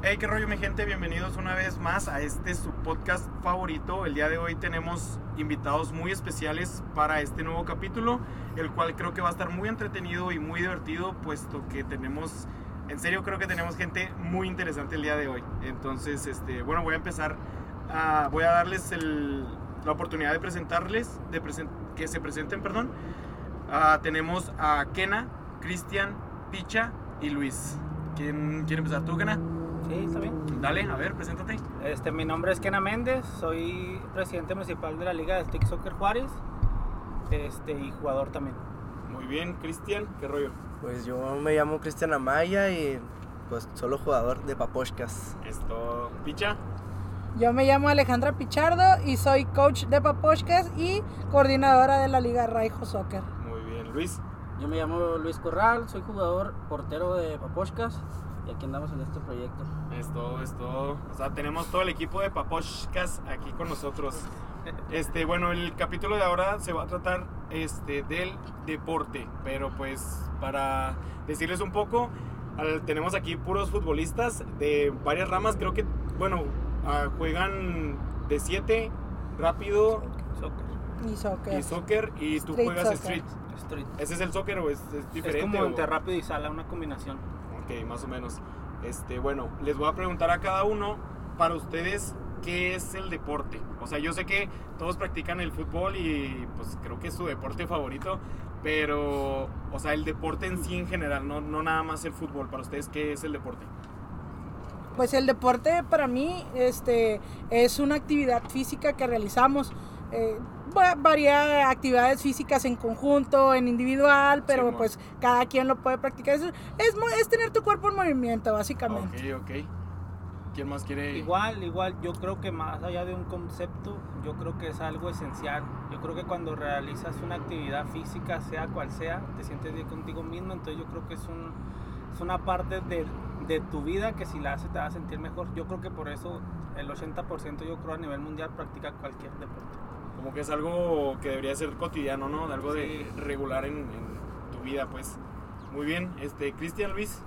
Hey, qué rollo mi gente, bienvenidos una vez más a este su podcast favorito. El día de hoy tenemos invitados muy especiales para este nuevo capítulo, el cual creo que va a estar muy entretenido y muy divertido, puesto que tenemos, en serio creo que tenemos gente muy interesante el día de hoy. Entonces, este, bueno, voy a empezar, voy a darles la oportunidad de presentarles, que se presenten, perdón. Ah, tenemos a Kena, Cristian, Picha y Luis. ¿Quién quiere empezar tú, Kena? Sí, está bien. Dale, a ver, preséntate. Este, mi nombre es Kena Méndez, soy presidente municipal de la Liga de Stick Soccer Juárez este, y jugador también. Muy bien, Cristian, ¿qué rollo? Pues yo me llamo Cristian Amaya y pues solo jugador de Paposhkas. Esto, Picha. Yo me llamo Alejandra Pichardo y soy coach de Paposhkas y coordinadora de la Liga Raijo Soccer. Muy bien, Luis. Yo me llamo Luis Corral, soy jugador portero de Paposhkas y aquí andamos en este proyecto. Es todo, es todo. O sea, tenemos todo el equipo de Paposhkas aquí con nosotros. Este, bueno, el capítulo de ahora se va a tratar este, del deporte, pero pues para decirles un poco, al- tenemos aquí puros futbolistas de varias ramas, creo que, bueno, ah, juegan de 7, rápido Soccer. Y soccer. y soccer, y tú Street juegas soccer. street. Street. ¿Ese es el soccer o es, es Es diferente? como o- entre rápido y sala, una combinación. Más o menos. Este, bueno, les voy a preguntar a cada uno, para ustedes, ¿qué es el deporte? O sea, yo sé que todos practican el fútbol y pues creo que es su deporte favorito, pero, o sea, el deporte en sí en general, no, no nada más el fútbol. Para ustedes, ¿qué es el deporte? Pues el deporte para mí este, es una actividad física que realizamos. Eh, va- varía actividades físicas en conjunto, en individual, pero pues cada quien lo puede practicar. Es, es, es tener tu cuerpo en movimiento, básicamente. Ok, ok. ¿Quién más quiere? Igual, igual, yo creo que más allá de un concepto, yo creo que es algo esencial. Yo creo que cuando realizas una actividad física, sea cual sea, te sientes bien contigo mismo, entonces yo creo que es, un, es una parte de, de tu vida que si la haces te va a sentir mejor. Yo creo que por eso el 80% yo creo a nivel mundial practica cualquier deporte. Como que es algo que debería ser cotidiano, ¿no? Algo de Sí. regular en, en tu vida, pues. Muy bien. Este, Cristian Luis.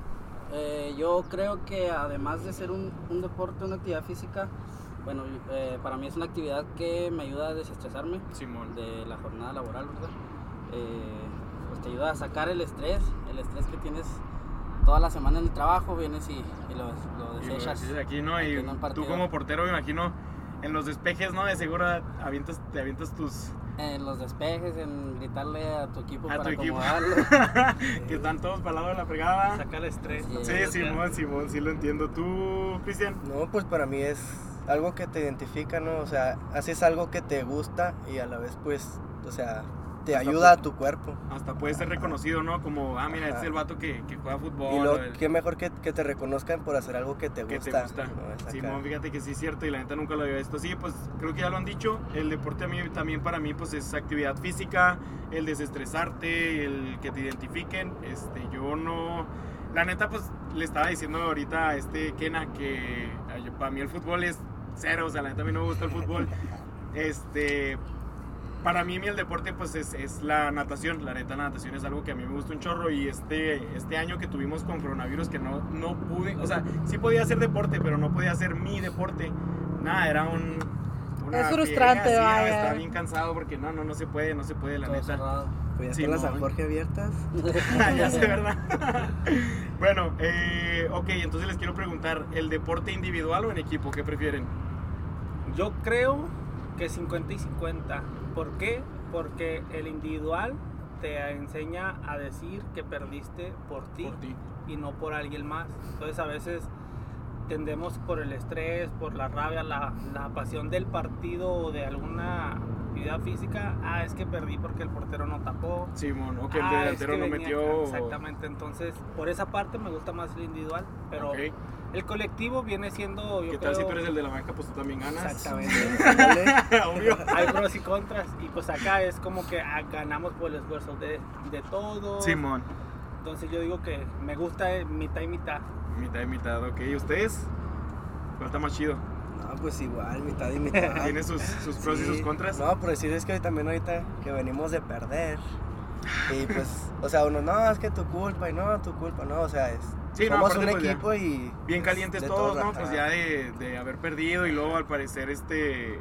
Eh, yo creo que además de ser un, un deporte, una actividad física, bueno, eh, para mí es una actividad que me ayuda a desestresarme Simón. de la jornada laboral, ¿verdad? Eh, pues te ayuda a sacar el estrés, el estrés que tienes toda la semana en el trabajo, vienes y, y lo, lo Y lo desechas. aquí, ¿no? aquí Y tú como portero, me imagino, en los despejes, ¿no? De seguro avientas, te avientas tus... En los despejes, en gritarle a tu equipo A para tu equipo. que están todos para el lado de la fregada. Sacar el estrés. Sí. Sí, Simón, Simón, sí lo entiendo. ¿Tú, Cristian? No, pues para mí es algo que te identifica, ¿no? O sea, haces algo que te gusta y a la vez pues, o sea, te Hasta ayuda a tu cuerpo. Hasta puede ser reconocido, ¿no? Como, ah, mira, este es el vato que, que juega fútbol. Y luego, o el qué mejor que, que te reconozcan por hacer algo que te que gusta. te gusta. ¿no? Simón, fíjate que sí es cierto y la neta nunca lo había visto así. Pues creo que ya lo han dicho. El deporte a mí también para mí pues es actividad física, el desestresarte, el que te identifiquen. Este, yo no... La neta pues le estaba diciendo ahorita a este Kena que para mí el fútbol es cero. O sea, la neta a mí no me gusta el fútbol. Este... Para mí el deporte pues es, es la natación, la neta la natación es algo que a mí me gusta un chorro y este, este año que tuvimos con coronavirus que no, no pude, o sea, sí podía hacer deporte, pero no podía hacer mi deporte, nada, era un... una Es frustrante, friega, sí, vaya. Estaba bien cansado porque no, no, no se puede, no se puede, la todo neta. cerrado. Pues ya Sí, las. San Jorge abiertas. ya sé, ¿verdad? bueno, eh, ok, entonces les quiero preguntar, ¿el deporte individual o en equipo? ¿Qué prefieren? Yo creo que 50 y 50. ¿Por qué? Porque el individual te enseña a decir que perdiste por ti, Por ti. y no por alguien más. Entonces a veces tendemos por el estrés, por la rabia, la, la pasión del partido o de alguna actividad física. Ah, es que perdí porque el portero no tapó. Simón, o que el Ah, es delantero que no metió... Exactamente, entonces por esa parte me gusta más el individual, pero Ok. el colectivo viene siendo, yo ¿Qué tal si creo- tú eres el de la banca? Pues tú también ganas. Exactamente. Obvio. hay pros y contras y pues acá es como que ah, ganamos por el esfuerzo de, de todos Simón. entonces yo digo que me gusta eh, mitad y mitad Mitad y mitad, ok. ¿Y ustedes? ¿Cuál está más chido? No, pues igual, mitad y mitad. ¿Tiene sus, sus pros y Sí. sus contras? No, por decir es que también ahorita que venimos de perder, Y pues, o sea, uno, no, es que tu culpa, y no, tu culpa, no, o sea, es, Sí, no, somos aparte, un pues, ya equipo y... Bien calientes todos, ¿no? Pues ya de, de haber perdido y luego al parecer este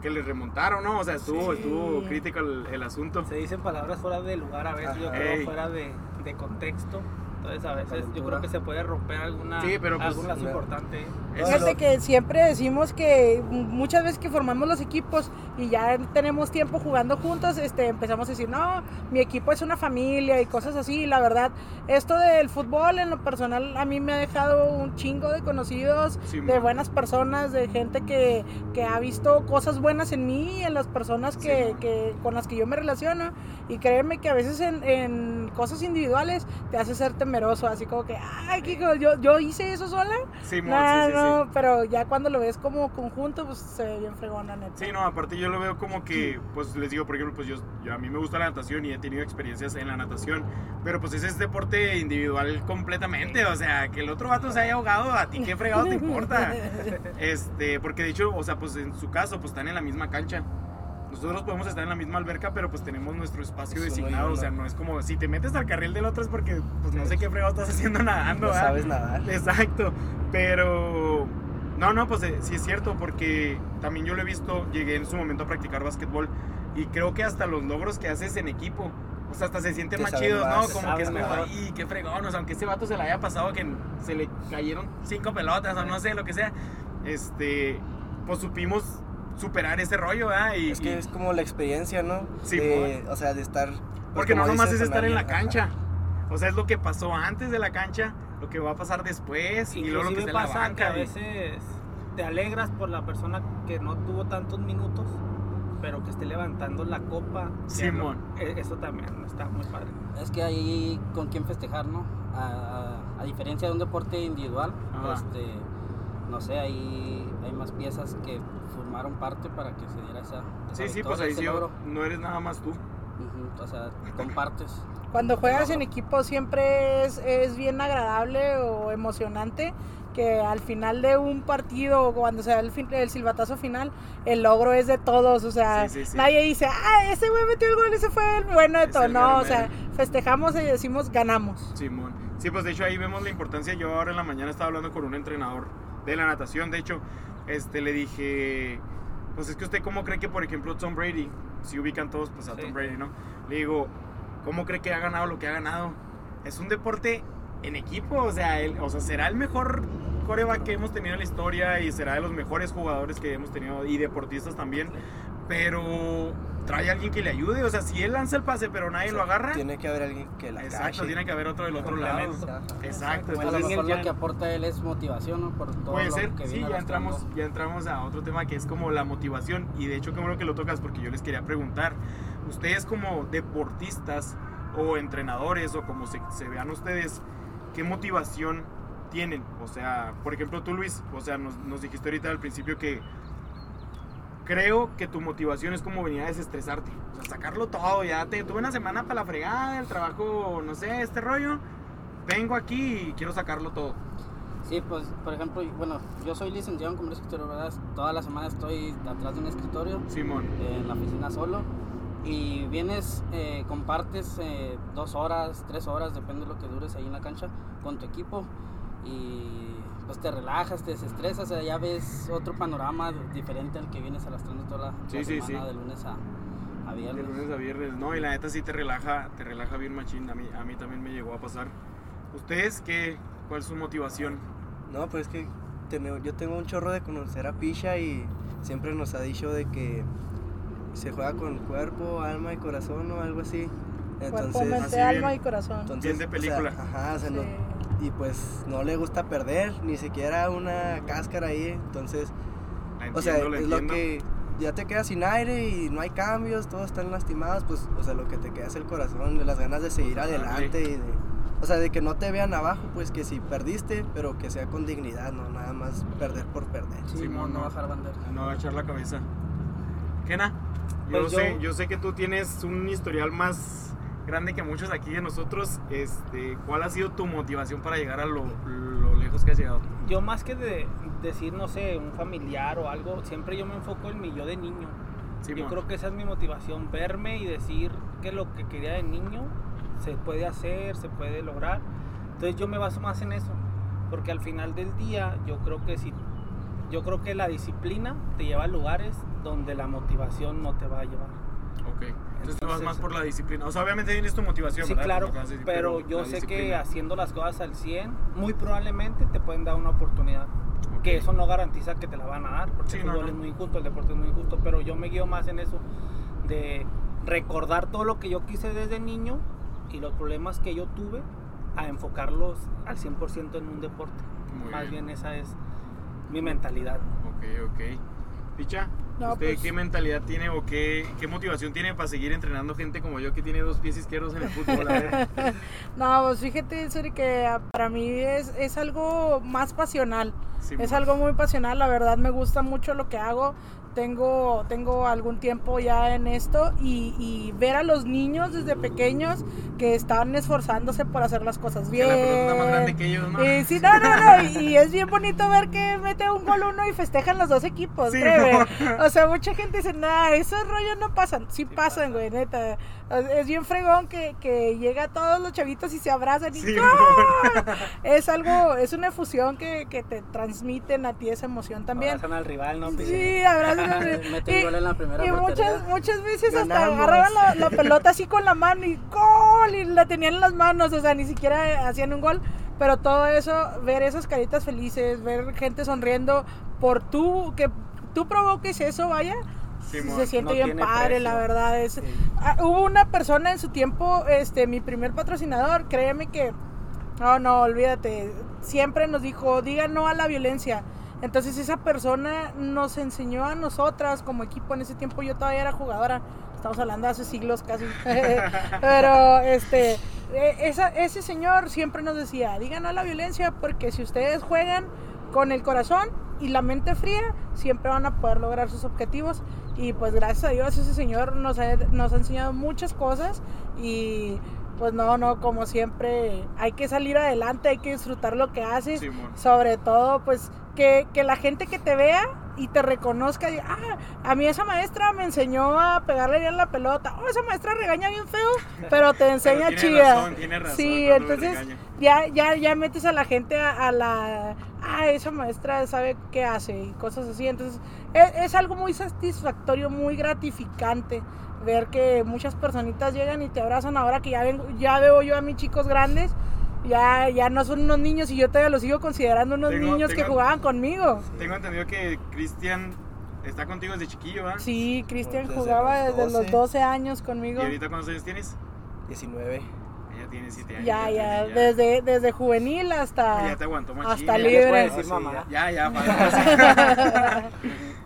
que les remontaron, ¿no? O sea, estuvo, Sí. estuvo crítico el, el asunto. Se dicen palabras fuera de lugar a veces, yo Ajá. creo, Ey. fuera de, de contexto. Entonces a veces yo creo que se puede romper alguna, Sí, pero, pues, algún lazo importante. Fíjate que siempre decimos que muchas veces que formamos los equipos y ya tenemos tiempo jugando juntos, este, empezamos a decir, no, mi equipo es una familia y cosas así. Y la verdad, esto del fútbol en lo personal a mí me ha dejado un chingo de conocidos, Sí, de buenas personas, de gente que, que ha visto cosas buenas en mí y en las personas Sí, que, mon. que- con las que yo me relaciono. Y créeme que a veces en, en cosas individuales te hace ser temeroso, así como que, ay, ¿qué- yo, yo hice eso sola. Sí, No, sí, sí, no, pero ya cuando lo ves como conjunto, pues se ve bien fregón, la neta. sí. Sí, no, aparte yo lo veo como que, pues les digo, por ejemplo, pues yo, yo- a mí me gusta la natación y he tenido experiencias en la natación, pero pues ese es deporte individual completamente, o sea, que el otro vato se haya ahogado, a ti qué fregado te importa. Este, porque de hecho, o sea, pues en su caso, pues están en la misma cancha. Nosotros podemos estar en la misma alberca, pero pues tenemos nuestro espacio designado, o sea, no es como si te metes al carril del otro es porque pues no sé qué fregado estás haciendo nadando, No ¿verdad? sabes nadar. Exacto, pero no, no, pues eh, sí es cierto, porque también yo lo he visto, llegué en su momento a practicar básquetbol y creo que hasta los logros que haces en equipo, o sea, hasta se sienten Te más chidos, ¿no? Como que es como, mejor. y qué fregón, o sea, aunque ese vato se le haya pasado que se le cayeron cinco pelotas o no sé, lo que sea, este, pues supimos superar ese rollo, ¿verdad? Y, Es que y- es como la experiencia, ¿no? Sí, De- o sea, de estar... pues, porque no nomás dices, es estar en la ajá. cancha, o sea, es lo que pasó antes de la cancha, lo que va a pasar después y luego lo que en la pasa que a banca. y- veces te alegras por la persona que no tuvo tantos minutos, pero que esté levantando la copa. Simón. Eh, Eso también está muy padre. Es que hay con quién festejar, ¿no? A, a- a diferencia de un deporte individual, Ajá. este, no sé, hay, hay más piezas que formaron parte para que se diera esa, esa Sí, sí, pues ahí sí, logro. no eres nada más tú. Ujú, O sea, compartes. Cuando juegas en equipo siempre es, es bien agradable o emocionante que al final de un partido o cuando se da el, fin- el silbatazo final, el logro es de todos, o sea, Sí, sí, sí. nadie dice, ah, ese güey metió el gol, ese fue el bueno de todo, no, mero o sea, festejamos y decimos ganamos. Simón. Sí, pues de hecho ahí vemos la importancia. Yo ahora en la mañana estaba hablando con un entrenador de la natación. De hecho, este le dije, pues es que usted cómo cree que, por ejemplo, Tom Brady, si ubican todos, pues a Sí. Tom Brady, ¿no? Le digo, ¿cómo cree que ha ganado lo que ha ganado? Es un deporte en equipo, o sea, él, o sea, será el mejor coreback que hemos tenido en la historia y será de los mejores jugadores que hemos tenido y deportistas también, pero trae a alguien que le ayude, o sea, si él lanza el pase pero nadie O sea, lo agarra, Tiene que haber alguien que la exacto, cache. tiene que haber otro del otro lado. Ajá. Exacto, Como a lo entonces mejor y el lo que aporta él es motivación, ¿no? Por todo puede lo ser, que sí, viene ya entramos, ya entramos a otro tema que es como la motivación y de hecho qué bueno que lo tocas porque yo les quería preguntar, ustedes como deportistas o entrenadores o como se, se vean ustedes, ¿qué motivación tienen? O sea, por ejemplo tú Luis, o sea, nos, nos dijiste ahorita al principio que creo que tu motivación es como venir a desestresarte, o sea, sacarlo todo, ya te tuve una semana para la fregada, el trabajo, no sé, este rollo, vengo aquí y quiero sacarlo todo. Sí, pues, por ejemplo, bueno, yo soy licenciado en comercio exterior, ¿verdad? Toda la semana estoy atrás de un escritorio, Simón. eh, en la oficina solo, y vienes, eh, compartes eh, dos horas, tres horas, depende de lo que dures ahí en la cancha, con tu equipo, y pues te relajas, te desestresas, o sea, ya ves otro panorama diferente al que vienes arrastrando toda la, Sí, la sí, semana, sí. de lunes a, a De viernes. lunes a viernes, no, y la neta sí te relaja, te relaja bien machín, a mí, a mí también me llegó a pasar. ¿Ustedes qué? ¿Cuál es su motivación? No, pues es que tene- yo tengo un chorro de conocer a Pisha y siempre nos ha dicho de que se juega con cuerpo, alma y corazón o algo así. Cuerpo, Entonces, mente, así alma bien. y corazón. entonces, Bien de o sea, película. ajá, o sea, no- Sí. Y pues no le gusta perder, ni siquiera una cáscara ahí. Entonces, La o sea, entiendo, es lo entiendo. que ya te quedas sin aire y no hay cambios, todos están lastimados, pues, o sea, lo que te queda es el corazón, de las ganas de seguir Darle. adelante y de, o sea, de que no te vean abajo, pues que si perdiste, pero que sea con dignidad, no nada más perder por perder. Sí, Simón, no, bajar bandera. No agachar la cabeza. Kena, yo, Pues yo- sé, yo sé que tú tienes un historial más grande que muchos aquí de nosotros. Este, ¿Cuál ha sido tu motivación para llegar a lo, lo lejos que has llegado? Yo más que de decir, no sé, un familiar o algo, siempre yo me enfoco en mi yo de niño. Yo Simón. creo que esa es mi motivación, verme y decir que lo que quería de niño se puede hacer, se puede lograr. Entonces yo me baso más en eso, porque al final del día yo creo que si yo creo que la disciplina te lleva a lugares donde la motivación no te va a llevar. Ok. Entonces tú vas más por la disciplina. O sea, obviamente tienes tu motivación, Sí, ¿verdad? claro, pero yo sé que haciendo las cosas al 100, muy probablemente te pueden dar una oportunidad. Que eso no garantiza que te la van a dar, porque Sí, el no, fútbol no. es muy injusto, el deporte es muy injusto, pero yo me guío más en eso, de recordar todo lo que yo quise desde niño y los problemas que yo tuve, a enfocarlos al 100% en un deporte. Muy más bien. bien esa es mi mentalidad. Ok, ok. Picha, No, ¿usted pues- qué mentalidad tiene o qué, qué motivación tiene para seguir entrenando gente como yo que tiene dos pies izquierdos en el fútbol? A ver. No, pues fíjate, Suri, que para mí es, es algo más pasional. Sí, es algo muy pasional, la verdad me gusta mucho lo que hago. Tengo, tengo algún tiempo ya en esto y, y ver a los niños desde pequeños que están esforzándose por hacer las cosas que bien. la pelota está más grande que ellos, ¿no? Y sí, no, no, no, y, y es bien bonito ver que mete un gol uno y festejan los dos equipos, Sí, créeme. O sea, mucha gente dice, nah, esos rollos no pasan. Sí, pasan, güey, neta. Es bien fregón que, que llega todos los chavitos y se abrazan y Sí, ¡gol! Es algo, es una efusión que, que te transmiten a ti esa emoción también. Abrazan al rival, ¿no? Sí, abrazan. Mete el gol en la primera y muchas, muchas veces hasta Ganamos. agarraban la, la pelota así con la mano y gol y la tenían en las manos, o sea, ni siquiera hacían un gol, pero todo eso, ver esas caritas felices, ver gente sonriendo por tú, que tú provoques eso, vaya, Sí, se siente no bien padre, precio. la verdad. Es, Ah, hubo una persona en su tiempo, este, mi primer patrocinador, créeme que, no, no, olvídate, siempre nos dijo, diga no a la violencia. Entonces esa persona nos enseñó a nosotras como equipo, en ese tiempo yo todavía era jugadora, estamos hablando de hace siglos casi, pero este, esa- ese señor siempre nos decía, digan no a la violencia porque si ustedes juegan con el corazón y la mente fría, siempre van a poder lograr sus objetivos. Y pues gracias a Dios ese señor nos ha, nos ha enseñado muchas cosas. Y pues no, no, como siempre hay que salir adelante, hay que disfrutar lo que haces. Sí, Sobre todo, pues, que, que la gente que te vea y te reconozca, y, ah, a mí esa maestra me enseñó a pegarle bien la pelota. Oh, esa maestra regaña bien feo, pero te enseña Pero tiene chida. razón, tiene razón sí, entonces ya, ya, ya metes a la gente a, a la, ah, esa maestra sabe qué hace y cosas así. Entonces, es, es algo muy satisfactorio, muy gratificante ver que muchas personitas llegan y te abrazan ahora que ya, vengo, ya veo yo a mis chicos grandes. Ya, ya no son unos niños y yo todavía los sigo considerando unos Tengo- niños que jugaban conmigo. Tengo entendido que Cristian está contigo desde chiquillo, ¿verdad? Sí, Cristian jugaba los desde los 12. 12 años ¿Y conmigo. ahorita cuántos años tienes? 19. Ella tiene 7 años. Ya, ya, desde, desde juvenil hasta... Ya te aguantó machín. hasta ya. libre. Sí, mamá. Ya, ya, para-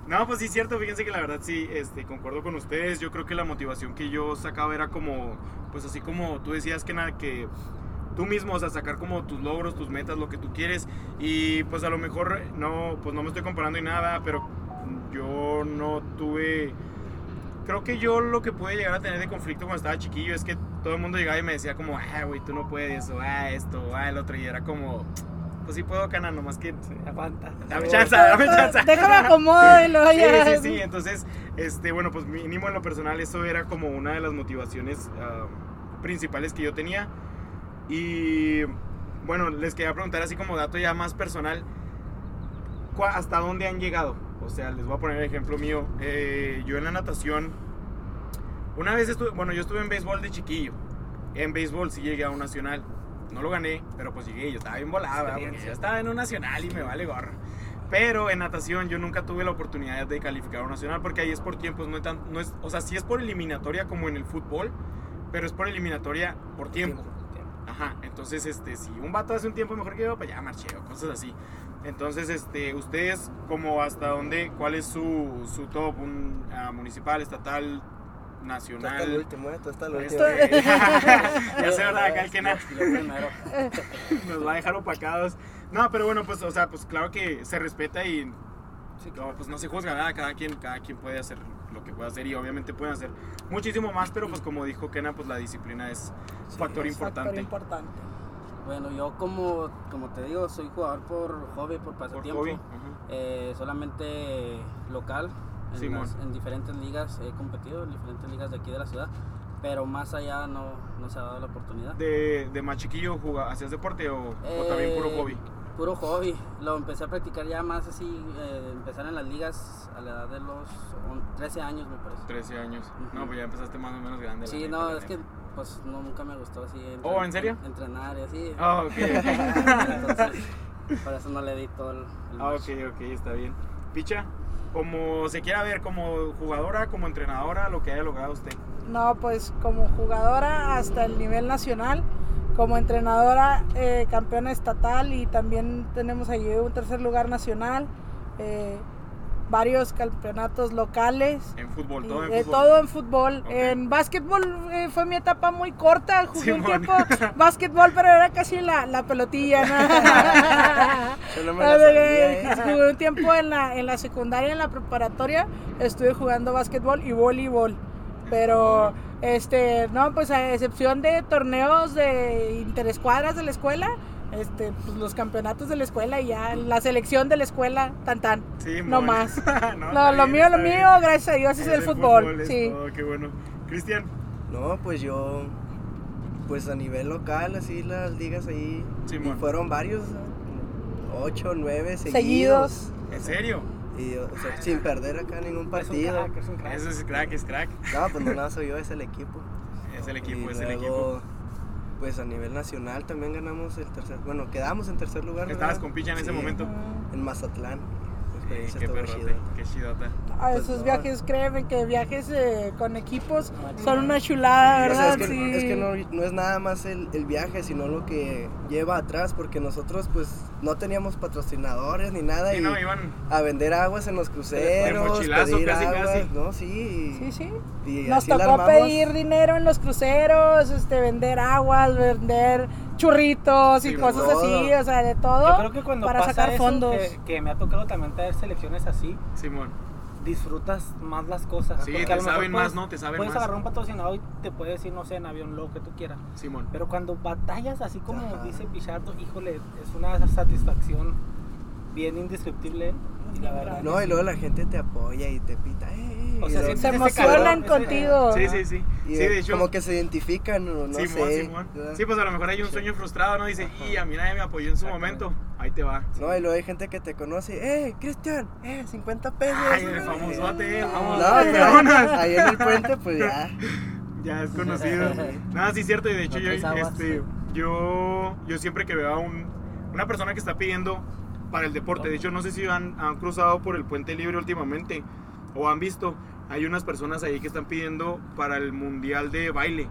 No, pues sí es cierto, fíjense que la verdad sí, este, concuerdo con ustedes. Yo creo que la motivación que yo sacaba era como, pues así como tú decías que nada, que tú mismo, o sea, sacar como tus logros, tus metas, lo que tú quieres. Y pues a lo mejor no, pues no me estoy comparando y nada, pero yo no tuve. Creo que yo lo que pude llegar a tener de conflicto cuando estaba chiquillo es que todo el mundo llegaba y me decía como, ah, güey, tú no puedes, o ah, esto, o ah, el otro. Y era como, pues sí puedo, cana, nomás que Aguanta. Dame chance, dame chance. Déjame acomodo y luego Sí, ya. sí, sí. Entonces, este, bueno, pues mínimo en lo personal, eso era como una de las motivaciones ah, principales que yo tenía. Y bueno, les quería preguntar así como dato ya más personal, ¿cuá- ¿hasta dónde han llegado? O sea, les voy a poner el ejemplo mío. Eh, yo en la natación, una vez estuve, bueno, yo estuve en béisbol de chiquillo. En béisbol sí llegué a un nacional. No lo gané, pero pues llegué. Yo estaba bien volada, porque yo estaba en un nacional y me vale gorro. Pero en natación yo nunca tuve la oportunidad de calificar a un nacional porque ahí es por tiempos, no es tan, no es, o sea, sí es por eliminatoria como en el fútbol, pero es por eliminatoria por tiempo. Ajá, entonces, este, si un vato hace un tiempo mejor que yo, pues ya marché o cosas así. Entonces, este, ustedes, como hasta dónde, cuál es su, su top, un ah, municipal, estatal, Tú hasta el nacional. último, eh, hasta el Este, último. ya sé, ¿verdad? Acá el que nos va a dejar opacados. No, pero bueno, pues, o sea, pues claro que se respeta y no, pues no se juzga nada, cada quien, cada quien puede hacer lo que pueda hacer y obviamente pueden hacer muchísimo más, pero pues como dijo Kena, pues la disciplina es factor Es factor importante. importante. Bueno, yo como, como te digo, soy jugador por hobby, por Por pasatiempo. hobby. Ujú. Eh, solamente local, en, las- en diferentes ligas he competido, en diferentes ligas de aquí de la ciudad. pero más allá no, no se ha dado la oportunidad. De, de más chiquillo, juga- ¿hacías deporte o, o también puro Eh, hobby? Puro hobby. Lo empecé a practicar ya más así, eh, empezar en las ligas a la edad de los on- 13 años, me parece. 13 años. No, pues ya empezaste más o menos grande. Sí, neta, no, es que pues no, nunca me gustó así. Oh, ¿en serio? Entrenar y así. Ah, ok. Entonces, por eso no le di todo el, ah, ok, ok, está bien. Picha, como se quiera ver, como jugadora, como entrenadora, lo que haya logrado usted. No, pues como jugadora hasta el nivel nacional, como entrenadora eh, campeona estatal y también tenemos allí un tercer lugar nacional, eh, varios campeonatos locales. En fútbol, todo en Eh, fútbol. todo en fútbol. En básquetbol eh, fue mi etapa muy corta. Jugué un tiempo básquetbol, pero era casi la, la pelotilla. ¿no? La sabía, ¿eh? Jugué un tiempo en la, en la secundaria, en la preparatoria. Estuve jugando básquetbol y voleibol. Pero, este, no, pues a excepción de torneos de interescuadras de la escuela, este, pues los campeonatos de la escuela y ya la selección de la escuela, tan tan. Sí, no mon. más. no, No, lo bien, mío, lo bien. mío, gracias a Dios, es el fútbol. Sí. todo, qué bueno. Cristian, No, pues yo, pues a nivel local, así las ligas ahí, y fueron varios, ocho, nueve seguidos. Seguidos. ¿en serio? Y, o sea, sin perder acá ningún Es un partido. crack, es un crack. Eso es crack, es crack. No, pues no nada soy yo, es el equipo. Es el equipo, y es el luego, equipo. Pues a nivel nacional también ganamos el tercer, bueno, quedamos en tercer lugar. Estabas ¿verdad? con Picha en ese Sí, momento. En Mazatlán. Experiencia qué perrote, qué chidota. A Pues esos no. viajes, créeme que viajes eh, con equipos son una chulada, O sea, ¿verdad? es que, sí. es que no, no es nada más el, el viaje, sino lo que lleva atrás, porque nosotros pues no teníamos patrocinadores ni nada Y y no, iban a vender aguas en los cruceros, mochilazo pedir casi, aguas, casi. ¿no? Sí, Sí, sí. y Nos tocó pedir dinero en los cruceros, este, vender aguas, vender churritos y Sí, cosas todo. así, o sea, de todo Yo creo que cuando para pasa sacar eso, fondos. Que, que me ha tocado también tener selecciones así, Simón. Disfrutas más las cosas. Sí, te a lo mejor saben puedes- más, ¿no? Te saben Puedes más. agarrar un patrocinador y te puede decir, no sé, en avión, lo que tú quieras. Simón. Pero cuando batallas así como Ajá. dice Pichardo, híjole, es una satisfacción bien indescriptible. Y la verdad. No, y luego la gente te apoya y te pita. "Eh, eh", O sea, Se emocionan contigo. Sí, sí, sí. y Sí, de hecho. como que se identifican, o no Simón, sé. Sí, pues a lo mejor hay un sueño frustrado, ¿no? Dice, y a mí nadie me apoyó en su momento. Ahí te va. No, y luego hay gente que te conoce, eh, Cristian, eh, 50 pesos. Ay, el famosote, el No, famosote. pero ahí en el puente, pues ya. Ya es conocido. Nada, sí es cierto. Y de hecho, No yo, este, yo, yo siempre que veo a un, una persona que está pidiendo para el deporte, de hecho, no sé si han, han cruzado por el puente libre últimamente o han visto, hay unas personas ahí que están pidiendo para el mundial de baile.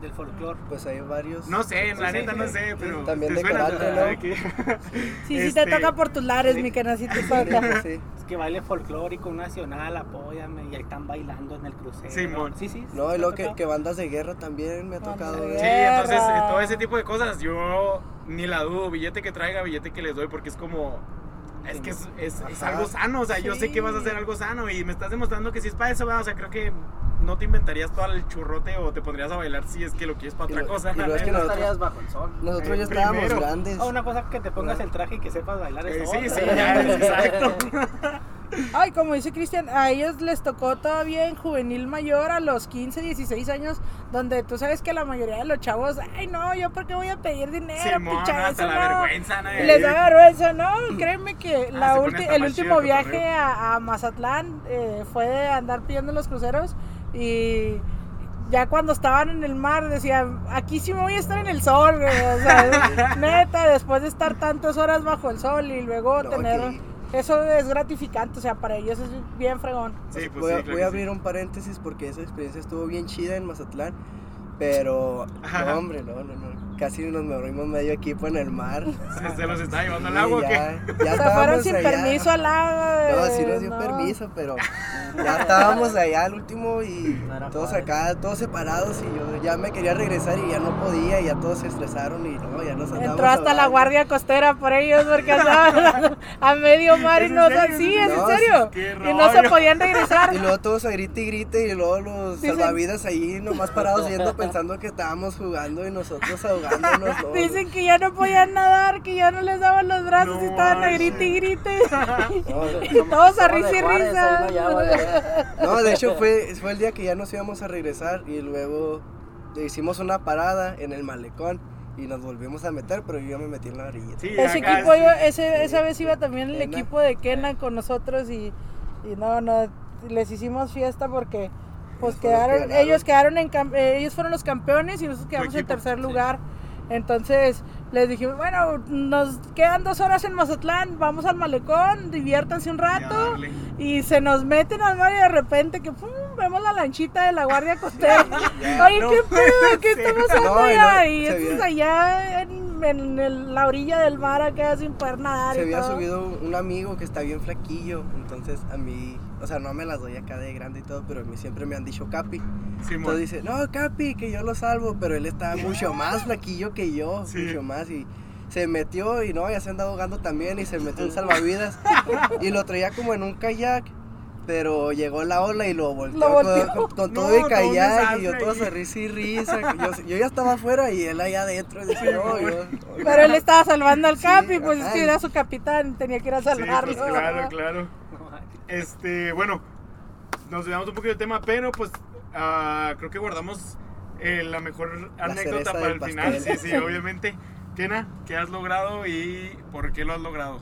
Del folclore. Pues hay varios. No sé, la Sí, neta sí, no sí. sé, pero. También ¿te de suena? karate, ¿no? Sí, sí Este, te toca por tus lares, mi que sí te toca. Sí. Es que baile folclórico nacional, apóyame, y ahí están bailando en el crucero. Simón. Sí, sí. No, sí, y luego que, bandas de guerra también me ha tocado. Sí, entonces eh, todo ese tipo de cosas yo ni la dudo, billete que traiga, billete que les doy, porque es como, es que es, es- es algo sano, o sea, yo sé que vas a hacer Sí. algo sano y me estás demostrando que si es para eso, ¿verdad? o sea, creo que no te inventarías todo el churrote o te pondrías a bailar si es que lo quieres para Y otra lo- cosa. y lo es que no nosotros- estarías bajo el sol. Nosotros Eh, ya estábamos primero. grandes. Ah, una cosa que te pongas el traje y que sepas bailar Eh, es sí, otra. sí, ya, exacto. Ay, como dice Cristian, a ellos les tocó todavía en juvenil mayor a los 15, 16 años, donde tú sabes que la mayoría de los chavos, ay no, yo por qué voy a pedir dinero, Simón, picha, hasta eso la no". vergüenza, ¿no? Les da vergüenza, ¿no? Créeme que Ah, la ulti- hasta el último viaje a, a Mazatlán eh, fue de andar pidiendo los cruceros y ya cuando estaban en el mar decían, aquí sí me voy a estar en el sol, güey", o sea, neta, después de estar tantas horas bajo el sol y luego No, tener... que- Eso es gratificante, o sea, para ellos es bien fregón. Sí, pues voy, a, sí, claro voy a sí. abrir un paréntesis porque esa experiencia estuvo bien chida en Mazatlán. Pero, no, hombre, no, no, no. Casi nos morimos medio equipo en el mar. ¿Se, se los está llevando al Sí, agua ya, qué? ya Se fueron sin allá. permiso al agua. No, sí nos dio no. permiso, pero ya estábamos allá al último y No todos Juárez. acá, todos separados y yo ya me quería regresar y ya no podía y ya todos se estresaron y no, ya nos andábamos Entró hasta la guardia costera por ellos porque andaban, a medio mar y ¿Es en no, serio? sí, es en serio. Y no se podían regresar. Y luego todos a grite y grite y luego los Dicen- salvavidas ahí nomás parados viendo pensando que estábamos jugando y nosotros Dicen que ya no podían nadar, que ya no les daban los brazos y estaban a grite y grite. No, Y todos a risa y risa. no de hecho fue, fue el día que ya nos íbamos a regresar y luego hicimos una parada en el malecón y nos volvimos a meter, pero yo ya me metí en la orilla. Sí, Ese acá equipo, yo, ese, esa vez iba también el Kena. equipo de Kena con nosotros y, y no, no, les hicimos fiesta porque pues quedaron, ellos quedaron en, eh, ellos fueron los campeones y nosotros quedamos en tercer sí. lugar. Entonces les dijimos, bueno, nos quedan dos horas en Mazatlán, vamos al malecón, diviértanse un rato. Y se nos meten al mar y de repente que pum, vemos la lanchita de la guardia costera. Oye, No ¿qué pedo? ¿Qué está pasando No, y allá? no, Y esto es allá en, en el- la orilla del mar acá sin poder nadar. Se y había todo. subido un amigo que está bien flaquillo, entonces a mí, o sea, no me las doy acá de grande y todo, pero a mí siempre me han dicho Capi. Simón. Entonces dice, no, Capi, que yo lo salvo, pero él está mucho más flaquillo que yo, Sí. mucho más. Y se metió y no, ya se anda ahogando también y se metió en salvavidas y lo traía como en un kayak. Pero llegó la ola y lo volteó, Lo con- volteó. Con, con No, todo y kayak y yo todo se risa y risa. Yo, yo ya estaba afuera y él allá adentro. Y dije, no, yo, Pero él estaba salvando al Sí, Capi, pues es que era su capitán, tenía que ir a Sí, salvarlo. pues claro, claro. Este, bueno, nos dejamos un poquito del tema, pero pues ah, creo que guardamos eh, la mejor La anécdota para el final. Sí, sí, obviamente. Kena, ¿qué has logrado y por qué lo has logrado?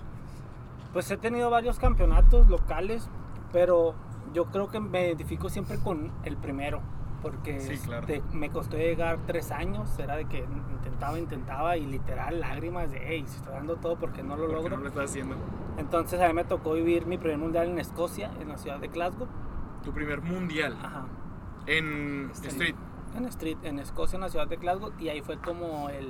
Pues he tenido varios campeonatos locales, pero yo creo que me identifico siempre con el primero, porque Sí, claro. este, me costó llegar tres años, era de que intentaba, intentaba y literal lágrimas de, hey, estoy dando todo porque no lo ¿Por qué logro. no lo estás haciendo? Entonces a mí me tocó vivir mi primer mundial en Escocia, en la ciudad de Glasgow. Tu primer mundial Ajá. en Street. en Street, en Escocia, en la ciudad de Glasgow, y ahí fue como el,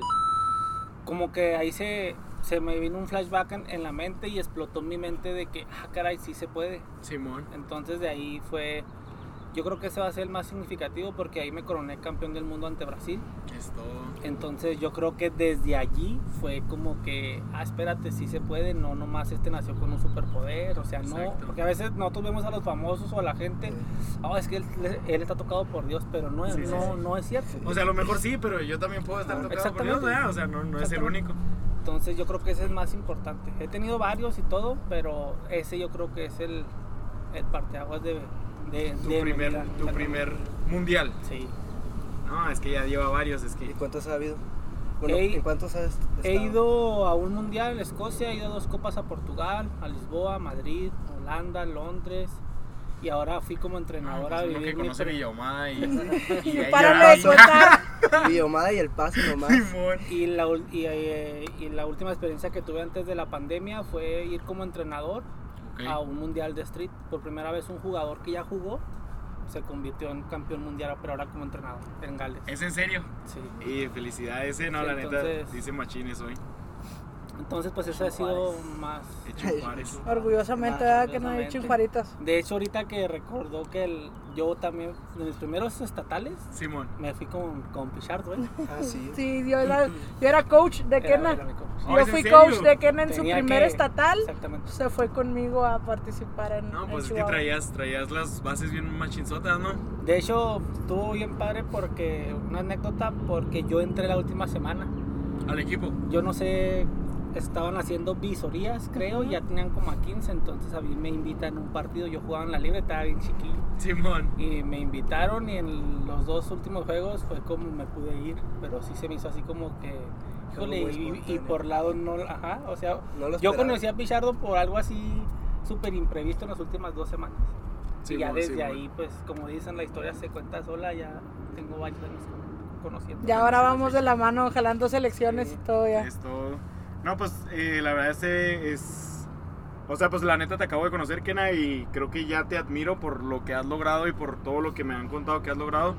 como que ahí se, se me vino un flashback en, en la mente y explotó mi mente de que, ah, caray, sí se puede. Simón. Entonces de ahí fue, yo creo que ese va a ser el más significativo porque ahí me coroné campeón del mundo ante Brasil. Es todo. Entonces yo creo que desde allí fue como que, ah, espérate, sí se puede, no nomás este nació con un superpoder, o sea, no, porque a veces nosotros vemos a los famosos o a la gente, oh, es que él, él está tocado por Dios, pero no, Sí, no, sí. no es cierto. O sea, a lo mejor sí, pero yo también puedo estar Ah, tocado por Dios. ¿verdad? O sea, no, no es el único. Entonces yo creo que ese es más importante. He tenido varios y todo, pero ese yo creo que es el, el parteaguas de, de, Tu de mi primer, vida. tu primer mundial. Sí. No, es que ya lleva varios, es ¿Y que... cuántos ha habido? Bueno, He- ¿en cuántos has He estado? ido a un mundial en Escocia, he ido a dos copas a Portugal, a Lisboa, Madrid, Holanda, Londres. Y ahora fui como No, entrenador pues a vivir que mi conoce pre- Villahumada y... y Y ya- de contar. Villomada y el pase nomás. Y la, y, eh, y la última experiencia que tuve antes de la pandemia fue ir como entrenador A un mundial de street. Por primera vez un jugador que ya jugó se convirtió en campeón mundial, pero ahora como entrenador en Gales. ¿Es en serio? Sí. Y felicidades, eh, no, Sí, la neta, dice machines hoy. Entonces pues ese ha sido más... Orgullosamente, ¿verdad? Que no he hecho Juaritas. De hecho ahorita que recordó que el, yo también, de mis primeros estatales, Simón. me fui con, con Pichardo, ¿eh? Ah, sí. Sí, yo era, yo era coach de Era- Kena. era mi coach. Oh, Yo ¿es en fui coach de Kena en su Tenía primer que- estatal. Exactamente. Se fue conmigo a participar en, No, en pues es que traías, traías las bases bien machinzotas, ¿no? De hecho, estuvo bien padre porque, una anécdota, porque yo entré la última semana. Al equipo. Yo no sé, estaban haciendo visorías, creo, ya tenían como a 15, entonces a mí me invitan a un partido, yo jugaba en la libre, estaba bien chiquillo. Simón. Y me invitaron y en los dos últimos juegos fue como me pude ir, pero sí se me hizo así como que, híjole, y, por lado no, ajá, o sea, No lo yo conocí a Pichardo por algo así súper imprevisto en las últimas dos semanas. y ya desde Simón. ahí, pues como dicen, la historia se cuenta sola, ya tengo varios años conociendo. Ya ahora vamos de la mano jalando selecciones Sí. y todo ya. Es todo. No, pues eh, la verdad este es... O sea, pues la neta te acabo de conocer, Kena, y creo que ya te admiro por lo que has logrado y por todo lo que me han contado que has logrado.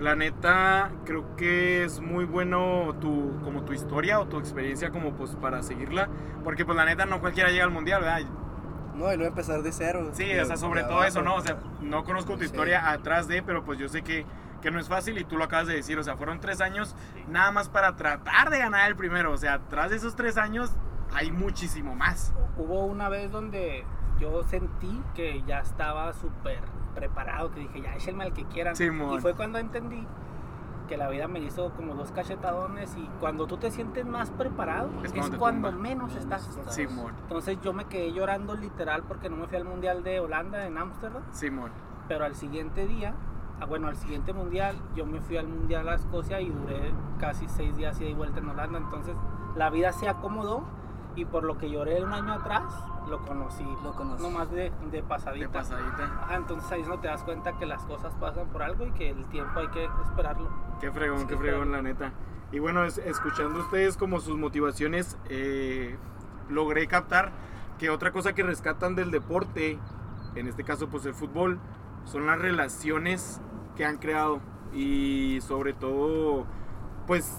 La neta, creo que es muy bueno tu, como tu historia o tu experiencia como pues para seguirla. Porque pues la neta no cualquiera llega al mundial, ¿verdad? No, y luego empezar de cero. Sí, o sea, sobre todo eso. ¿no? O sea, no conozco tu historia atrás de, pero pues yo sé que, que no es fácil y tú lo acabas de decir. O sea, fueron tres años nada más para tratar de ganar el primero. O sea, tras de esos tres años, hay muchísimo más. Hubo una vez donde yo sentí que ya estaba súper preparado, que dije, ya échenme al que quieran. Simón. y fue cuando entendí que la vida me hizo como dos cachetadones y cuando tú te sientes más preparado Es es, cuando tumba. menos estás. Simón, Entonces yo me quedé llorando literal porque no me fui al Mundial de Holanda en Ámsterdam, Simón. pero al siguiente día, bueno, al siguiente Mundial, yo me fui al Mundial a Escocia y duré casi seis días ida y vuelta en Holanda, entonces la vida se acomodó y por lo que lloré un año atrás, lo conocí, Lo conocí. nomás de, de pasadita. De pasadita. Ajá, entonces ahí es donde te das cuenta que las cosas pasan por algo y que el tiempo hay que esperarlo. Qué fregón, Sí, qué fregón, la neta. Y bueno, es- escuchando ustedes como sus motivaciones, eh, logré captar que otra cosa que rescatan del deporte, en este caso pues el fútbol, son las relaciones que han creado. Y sobre todo, pues,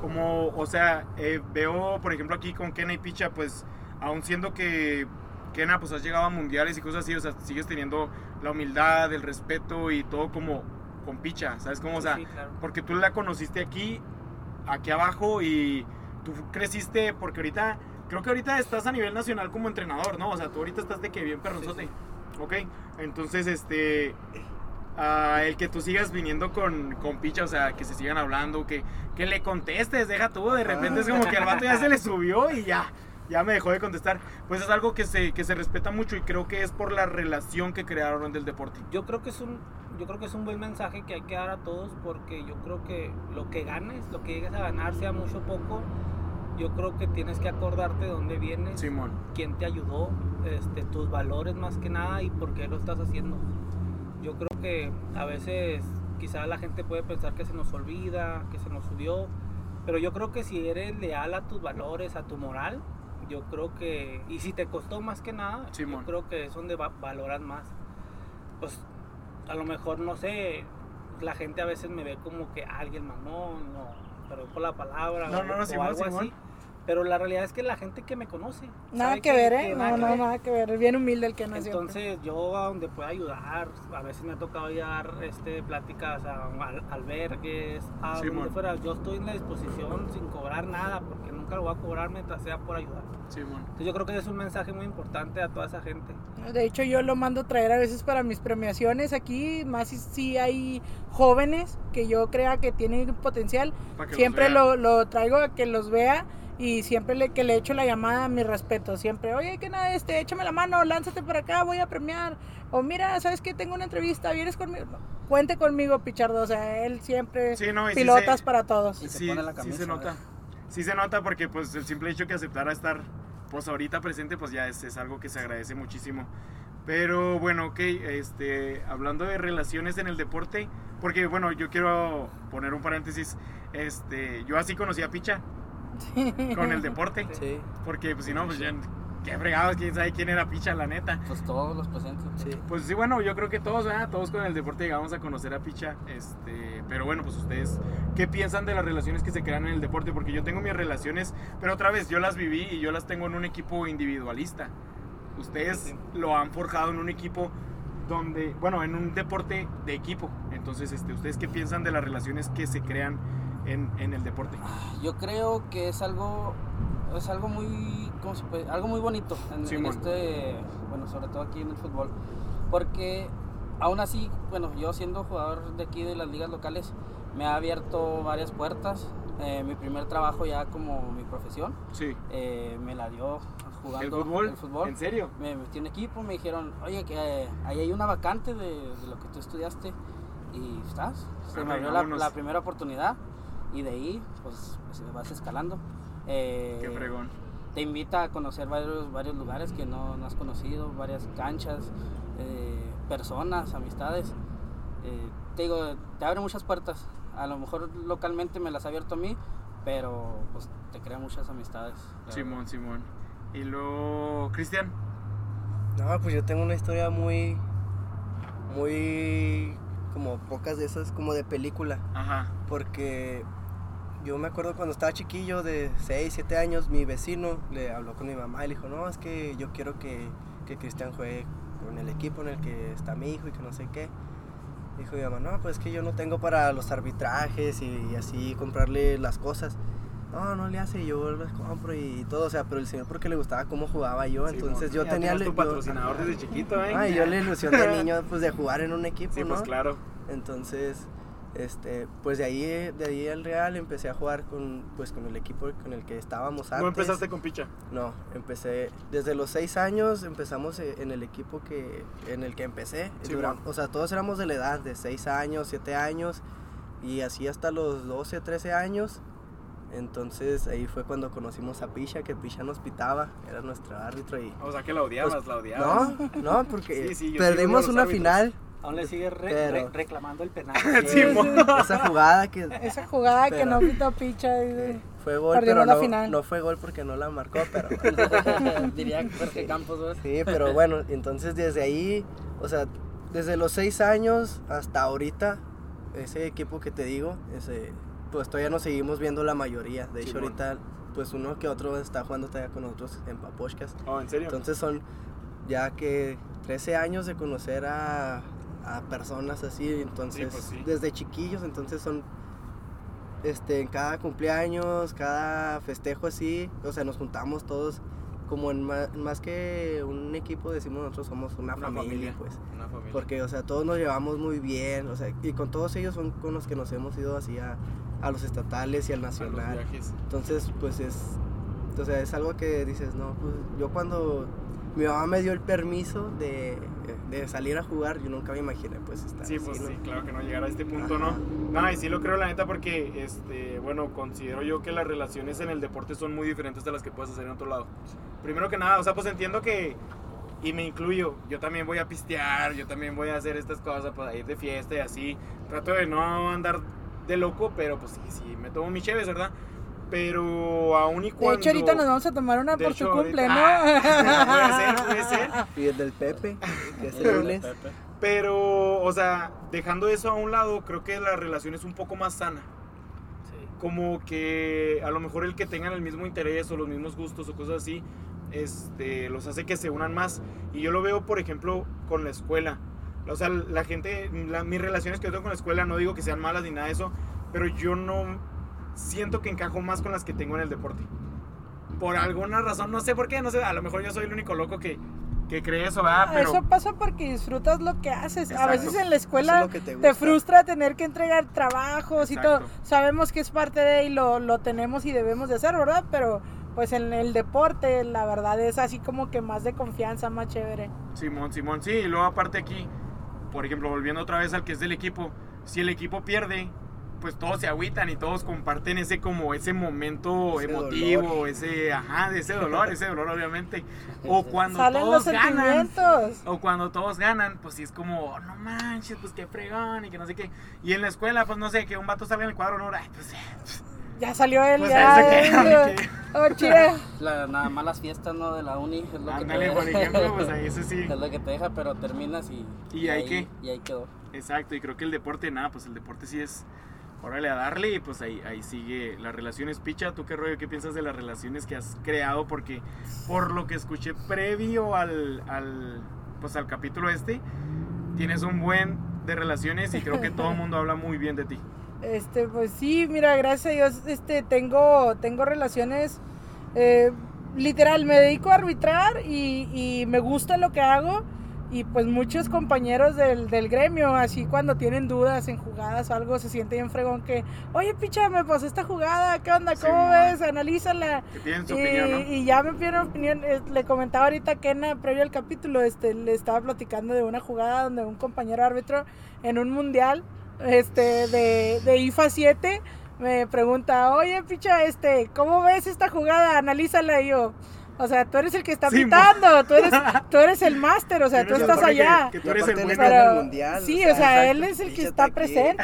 como, o sea, eh, veo por ejemplo aquí con Kena y Picha, pues, aún siendo que Kena pues has llegado a mundiales y cosas así, o sea, sigues teniendo la humildad, el respeto y todo como con Picha, ¿sabes cómo? O sea, Sí, claro. porque tú la conociste aquí, aquí abajo y tú creciste porque ahorita, creo que ahorita estás a nivel nacional como entrenador, ¿no? O sea, tú ahorita estás de que bien perronzote. Ok, entonces este, el que tú sigas viniendo con, con Picha, o sea, que se sigan hablando, que, que le contestes, deja tú, de repente es como que el vato ya se le subió y ya. Ya me dejó de contestar. Pues es algo que se, que se respeta mucho y creo que es por la relación que crearon del deporte. Yo creo que es un yo creo que es un buen mensaje que hay que dar a todos porque yo creo que lo que ganes, lo que llegues a ganar, sea mucho o poco, yo creo que tienes que acordarte de dónde vienes, Simón. quién te ayudó, este, tus valores más que nada y por qué lo estás haciendo. Yo creo que a veces quizá la gente puede pensar que se nos olvida, que se nos subió, pero yo creo que si eres leal a tus valores, a tu moral, yo creo que, y si te costó más que nada, Simón. yo creo que es donde va- valoran más. Pues a lo mejor, no sé, la gente a veces me ve como que alguien mamón, no, perdón por la palabra, No, o, no, no, o Simón, algo Simón. así. Pero la realidad es que la gente que me conoce. Nada que ver, ¿eh? No, que no, ver. nada que ver. Es bien humilde el que no siempre. Entonces yo a donde pueda ayudar, a veces me ha tocado ir a dar este, pláticas a, al- albergues, a Simón. donde fuera. Yo estoy en la disposición sin cobrar nada, porque nunca lo voy a cobrar mientras sea por ayudar. Simón. Entonces yo creo que es un mensaje muy importante a toda esa gente. De hecho, yo lo mando traer a veces para mis premiaciones aquí, más si, si hay jóvenes que yo crea que tienen potencial. Siempre lo, lo traigo a que los vea y siempre le, que le echo la llamada, mi respeto. Siempre, oye, que nada, este, échame la mano, lánzate para acá, voy a premiar. O mira, ¿sabes qué? Tengo una entrevista, vienes conmigo. Cuente conmigo, Pichardo. O sea, él siempre Sí, no, sí pilotas se- para todos. Y se sí, pone la sí camisa, se nota. Sí se nota porque pues el simple hecho que aceptara estar pues ahorita presente pues ya es, es algo que se agradece muchísimo. Pero bueno, ok, este, hablando de relaciones en el deporte, porque bueno, yo quiero poner un paréntesis, este, yo así conocí a Picha con el deporte, Sí, porque pues si no, pues ya, qué fregados, quién sabe quién era Picha, la neta. Pues todos los presentes. sí. Pues sí, bueno, yo creo que todos, ¿verdad? Todos con el deporte llegamos a conocer a Picha. Este, pero bueno, pues ustedes, ¿qué piensan de las relaciones que se crean en el deporte? Porque yo tengo mis relaciones, pero otra vez, yo las viví y yo las tengo en un equipo individualista. Ustedes Sí, lo han forjado en un equipo donde, bueno, en un deporte de equipo. Entonces, este, ¿ustedes qué piensan de las relaciones que se crean en, en el deporte? Yo creo que es algo es algo muy ¿cómo se puede? algo muy bonito en, en Simón. este bueno sobre todo aquí en el fútbol porque aún así bueno yo siendo jugador de aquí de las ligas locales me ha abierto varias puertas Eh, mi primer trabajo ya como mi profesión Sí. eh, me la dio jugando ¿El fútbol? el fútbol. ¿En serio? me metí en equipo me dijeron oye que eh, ahí hay una vacante de, de lo que tú estudiaste y estás se me Arre, abrió la, la primera oportunidad y de ahí pues pues, vas escalando Eh, Qué fregón. te invita a conocer varios, varios lugares que no, no has conocido, varias canchas, eh, personas, amistades. Eh, te digo, te abre muchas puertas. A lo mejor localmente me las ha abierto a mí, pero pues te crea muchas amistades. Simón, Simón. Y luego, Cristian. No, pues yo tengo una historia muy, muy, como pocas de esas, como de película. Ajá. Porque yo me acuerdo cuando estaba chiquillo, de 6, 7 años, mi vecino le habló con mi mamá y le dijo, no, es que yo quiero que, que Cristian juegue con el equipo en el que está mi hijo y que no sé qué. Dijo mi mamá, no, pues es que yo no tengo para los arbitrajes y, así comprarle las cosas. no, no le hace, yo los compro y todo, o sea, pero el señor porque le gustaba cómo jugaba yo, entonces yo tenía... tu yo- patrocinador desde chiquito, ¿eh? Ah, yo la ilusión de niño, pues, de jugar en un equipo, Sí, ¿no? pues claro. Entonces, este, pues de ahí, de ahí al Real empecé a jugar con, pues, con el equipo con el que estábamos antes. ¿No empezaste con picha? No, empecé desde los seis años, empezamos eh, en el equipo que, en el que empecé. Sí, bueno. o sea, todos éramos de la edad, de seis años, siete años, y así hasta los 12, 13 años. Entonces ahí fue cuando conocimos a Pisha, que Pisha nos pitaba, era nuestro árbitro y... O sea, que la odiabas, Pues, la odiabas. No, no, porque Sí, sí, perdimos una árbitros. final, Aún le sigue re- Pero- re- reclamando el penal. Sí, esa jugada que Esa jugada que no pitó picha. y- fue gol, Perdimos pero la no, final. no fue gol porque no la marcó, pero... Diría Jorge Campos, ¿verdad? Sí, pero bueno, entonces desde ahí, o sea, desde los seis años hasta ahorita, ese equipo que te digo, ese, pues todavía nos seguimos viendo la mayoría. De hecho, ahorita, pues uno que otro está jugando todavía con nosotros en Papochcas. Oh, ¿en serio? Entonces son ya que 13 años de conocer a, a personas así, entonces, pues sí. desde chiquillos, entonces son este, en cada cumpleaños, cada festejo así, o sea, nos juntamos todos como en ma- más, que un equipo, decimos nosotros somos una, Una familia, familia. pues. Una familia. Porque, o sea, todos nos llevamos muy bien, o sea, y con todos ellos son con los que nos hemos ido así a, a los estatales y al nacional. Entonces, pues es, o sea, es algo que dices, no, pues yo cuando mi mamá me dio el permiso de, de salir a jugar, yo nunca me imaginé, pues estar Sí, así, pues ¿no? sí, claro que no llegar a este punto, Ajá. ¿no? No, y sí lo creo la neta porque, este, bueno, considero yo que las relaciones en el deporte son muy diferentes de las que puedes hacer en otro lado. Primero que nada, o sea, pues entiendo que, y me incluyo, yo también voy a pistear, yo también voy a hacer estas cosas, pues a ir de fiesta y así. Trato de no andar de loco, pero pues sí, sí, me tomo mi cheves, ¿verdad? Pero aún y De cuando... hecho, ahorita nos vamos a tomar una De por hecho, tu cumple, ¿no? ahorita- puede ser, puede ser. Y el del Pepe, que es el lunes. Pero, o sea, dejando eso a un lado, creo que la relación es un poco más sana. Sí. Como que a lo mejor el que tengan el mismo interés o los mismos gustos o cosas así, este, los hace que se unan más. Y yo lo veo, por ejemplo, con la escuela. O sea, la gente, la- mis relaciones que yo tengo con la escuela, no digo que sean malas ni nada de eso, pero yo no siento que encajo más con las que tengo en el deporte. Por alguna razón, no sé por qué, no sé, a lo mejor yo soy el único loco que, que cree eso, ¿verdad? Pero... Eso pasa porque disfrutas lo que haces. A Exacto. veces en la escuela es te te, frustra tener que entregar trabajos y todo. Exacto. Sabemos que es parte de y lo, lo tenemos y debemos de hacer, ¿verdad? Pero pues en el deporte la verdad es así como que más de confianza, más chévere. Simón, Simón, sí, y luego aparte aquí, por ejemplo, volviendo otra vez al que es del equipo, si el equipo pierde, pues todos se agüitan y todos comparten ese como ese momento Ese emotivo, dolor. ese, ajá, de ese dolor, ese dolor obviamente. O cuando Salen los todos ganan. O cuando todos ganan, pues sí es como, "Oh, no manches, pues qué fregón y que no sé qué. Y en la escuela, pues no sé, que un vato salga en el cuadro, no, ay, pues, Ya salió él, Pues ya. oh, chile. La, nada más las fiestas, ¿no? De la uni es lo ándale, que por ejemplo, pues ahí eso sí. Es lo que te deja, pero terminas y... ¿Y ahí qué? Y ahí quedó. Exacto, y creo que el deporte, nada, pues el deporte sí es, órale a darle y pues ahí, ahí sigue las relaciones. Picha, ¿tú qué rollo, qué piensas de las relaciones que has creado? Porque por lo que escuché previo al, al, pues al capítulo este, tienes un buen de relaciones y creo que todo el mundo habla muy bien de ti. Este, pues sí, mira, gracias a Dios, este, tengo, tengo relaciones, eh, literal, me dedico a arbitrar y, y me gusta lo que hago y pues muchos compañeros del, del gremio, así cuando tienen dudas en jugadas o algo, se siente bien fregón que, oye, picha, me pasó esta jugada, ¿qué onda? ¿Cómo ves? Analízala. Que su Y, opinión, ¿no? y ya me pidieron opinión. eh, Le comentaba ahorita a Kena, previo al capítulo, este, le estaba platicando de una jugada donde un compañero árbitro en un mundial este, de, de IFA 7 me pregunta, oye, picha, este, ¿cómo ves esta jugada? Analízala. Y yo, o sea, tú eres el que está Sí, pitando, tú eres, tú eres el máster, o sea, tú estás que- allá. Que, tú eres el Pero- mundial. sí, o sea, él es el que está presente.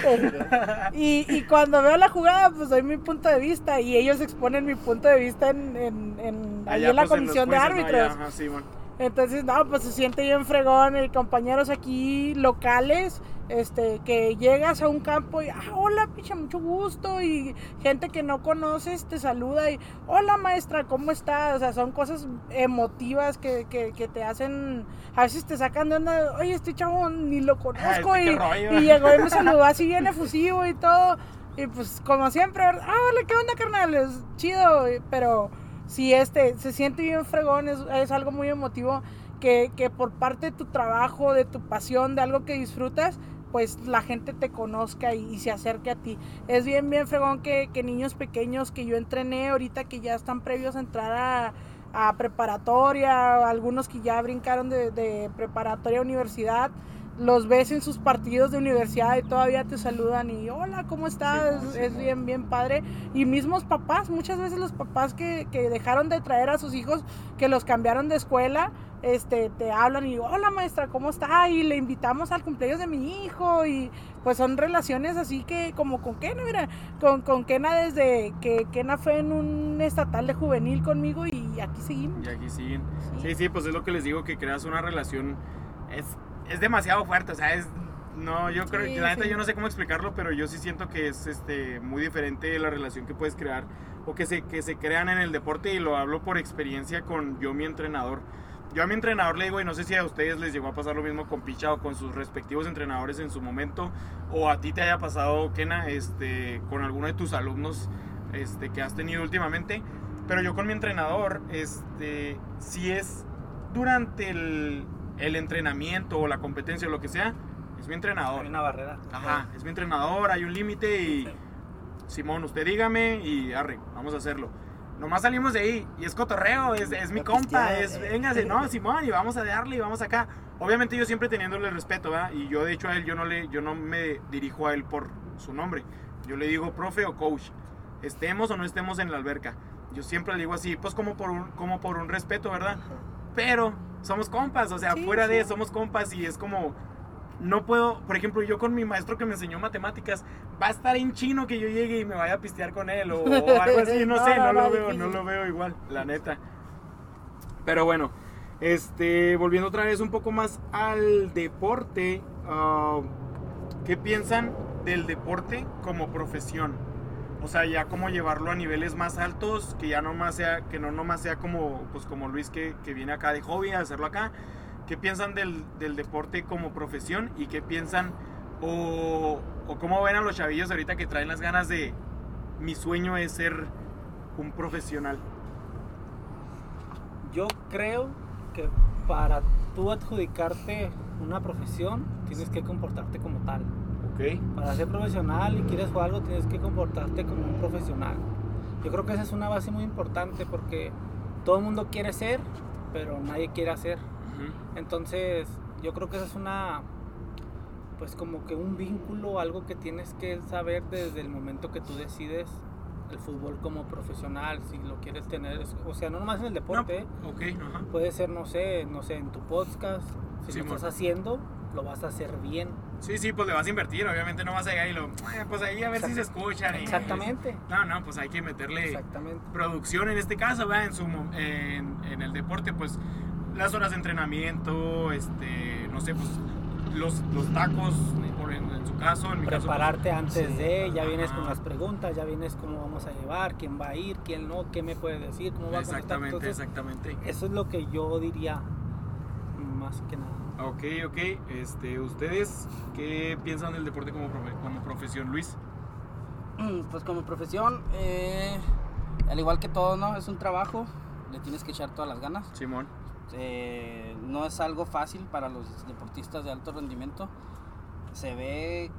Y, y cuando veo la jugada, pues doy mi punto de vista y ellos exponen mi punto de vista en, en, en, ahí Allá, en la pues, comisión de jueces, ¿no? árbitros. Allá, ajá, sí, bueno. Entonces, no, pues se siente bien fregón. Y compañeros aquí locales, este, que llegas a un campo y, ah, hola, picha, mucho gusto. Y gente que no conoces te saluda y, hola, maestra, ¿cómo está? O sea, son cosas emotivas que, que, que te hacen, a veces te sacan de onda, oye, este chavo ni lo conozco. este, y, qué rollo. y llegó y me saludó así bien efusivo y todo. Y pues como siempre, ah, hola, ¿qué onda, carnal? Es chido, y- pero sí, este, se siente bien fregón, es, es algo muy emotivo que, que por parte de tu trabajo, de tu pasión, de algo que disfrutas, pues la gente te conozca y, se acerque a ti. Es bien, bien fregón que, que niños pequeños que yo entrené ahorita que ya están previos a entrar a, a preparatoria, algunos que ya brincaron de, de preparatoria a universidad, los ves en sus partidos de universidad y todavía te saludan y hola, ¿cómo estás? Es, bien, bien padre. Y mismos papás, muchas veces los papás que, que dejaron de traer a sus hijos, que los cambiaron de escuela, este, te hablan y hola maestra, ¿cómo está? Y le invitamos al cumpleaños de mi hijo y pues son relaciones así que como con Kena, mira, con, con Kena desde que Kena fue en un estatal de juvenil conmigo y aquí seguimos. Y aquí siguen. Sí, sí, pues es lo que les digo, que creas una relación. Es, es demasiado fuerte, o sea, es. No, yo creo Sí, la neta sí. yo no sé cómo explicarlo, pero yo sí siento que es este muy diferente la relación que puedes crear o que se, que se crean en el deporte y lo hablo por experiencia con yo mi entrenador. Yo a mi entrenador le digo, y no sé si a ustedes les llegó a pasar lo mismo con Picha o con sus respectivos entrenadores en su momento, o a ti te haya pasado, Kena, este, con alguno de tus alumnos este, que has tenido últimamente. Pero yo con mi entrenador, este, si es durante el, el entrenamiento o la competencia o lo que sea, es mi entrenador. Hay una barrera. Ajá, es mi entrenador, hay un límite y Simón, usted dígame y arre, vamos a hacerlo. Nomás salimos de ahí y es cotorreo, es, es mi compa, es, eh. véngase, no, Simón, y vamos a darle y vamos acá. Obviamente yo siempre teniéndole respeto, ¿verdad? Y yo de hecho a él, yo no, le, yo no me dirijo a él por su nombre. Yo le digo profe o coach, estemos o no estemos en la alberca. Yo siempre le digo así, pues como por un, como por un respeto, ¿verdad? Pero somos compas, o sea, Sí, fuera de sí. somos compas y es como, no puedo, por ejemplo, yo con mi maestro que me enseñó matemáticas, va a estar en chino que yo llegue y me vaya a pistear con él o, o algo así, no, No, sé, no, no, lo veo, difícil. no lo veo igual, la neta. Pero bueno, este, volviendo otra vez un poco más al deporte, ah, ¿qué piensan del deporte como profesión? O sea, ya como llevarlo a niveles más altos, que ya no más sea, que no nomás sea como, pues como Luis que, que viene acá de hobby a hacerlo acá. ¿Qué piensan del, del deporte como profesión y qué piensan o, o cómo ven a los chavillos ahorita que traen las ganas de mi sueño es ser un profesional? Yo creo que para tú adjudicarte una profesión, tienes que comportarte como tal. ¿Ok? Para ser profesional y quieres jugar algo, tienes que comportarte como un profesional. Yo creo que esa es una base muy importante porque todo el mundo quiere ser, pero nadie quiere hacer. Ujú. Entonces, yo creo que esa es una, pues como que un vínculo, algo que tienes que saber desde el momento que tú decides el fútbol como profesional, si lo quieres tener, o sea, no nomás en el deporte. No, ok, ajá. puede ser, no sé, no sé, en tu podcast, si Simón. lo estás haciendo, lo vas a hacer bien. Sí, sí, pues le vas a invertir, obviamente no vas a llegar y lo, "Eh, pues ahí a ver si se escuchan. y- Exactamente, No, no, pues hay que meterle exactamente. producción en este caso, ¿verdad? En, su, en, en el deporte, pues las horas de entrenamiento, este, no sé, pues los, los tacos, por en, en su caso, en mi caso. pues, Prepararte antes sí. de, ya vienes con Ajá. las preguntas, ya vienes cómo vamos a llevar, quién va a ir, quién no, qué me puede decir, cómo va a contestar. Exactamente, Entonces, exactamente. Eso es lo que yo diría más que nada. Ok, ok. Este, ¿Ustedes qué piensan del deporte como, profe- como profesión, Luis? Pues como profesión, eh, al igual que todo, ¿no? Es un trabajo, le tienes que echar todas las ganas. Simón. Eh, no es algo fácil para los deportistas de alto rendimiento. Se ve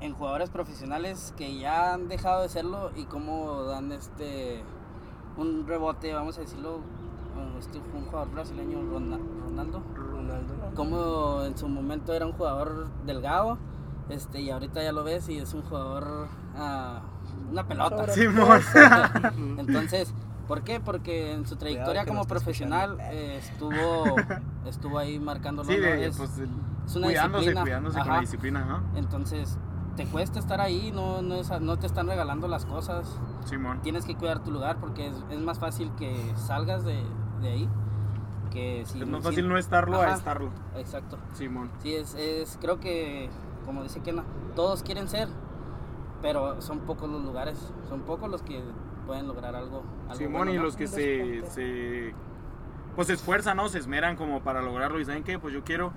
en jugadores profesionales que ya han dejado de serlo y cómo dan este un rebote, vamos a decirlo, uh, este, un jugador brasileño, Rona- Ronaldo, Ronaldo. como en su momento era un jugador delgado, este, y ahorita ya lo ves y es un jugador, ah, una pelota. Simón. Entonces, ¿por qué? Porque en su trayectoria como profesional eh, estuvo, estuvo ahí marcando Sí, de, es, pues, es una cuidándose, disciplina. cuidándose con la disciplina, ¿no? Entonces, te cuesta estar ahí, no, no, es- no te están regalando las cosas. Simón. Tienes que cuidar tu lugar porque es, es más fácil que salgas de, de ahí que si Es más si- fácil no estarlo a estarlo. Exacto. Simón. Sí, es, es, creo que, como dice Kena, todos quieren ser, pero son pocos los lugares, son pocos los que pueden lograr algo. algo Simón bueno, y ¿no? los que se, se pues se esfuerzan, ¿no? Se esmeran como para lograrlo y saben qué, pues yo quiero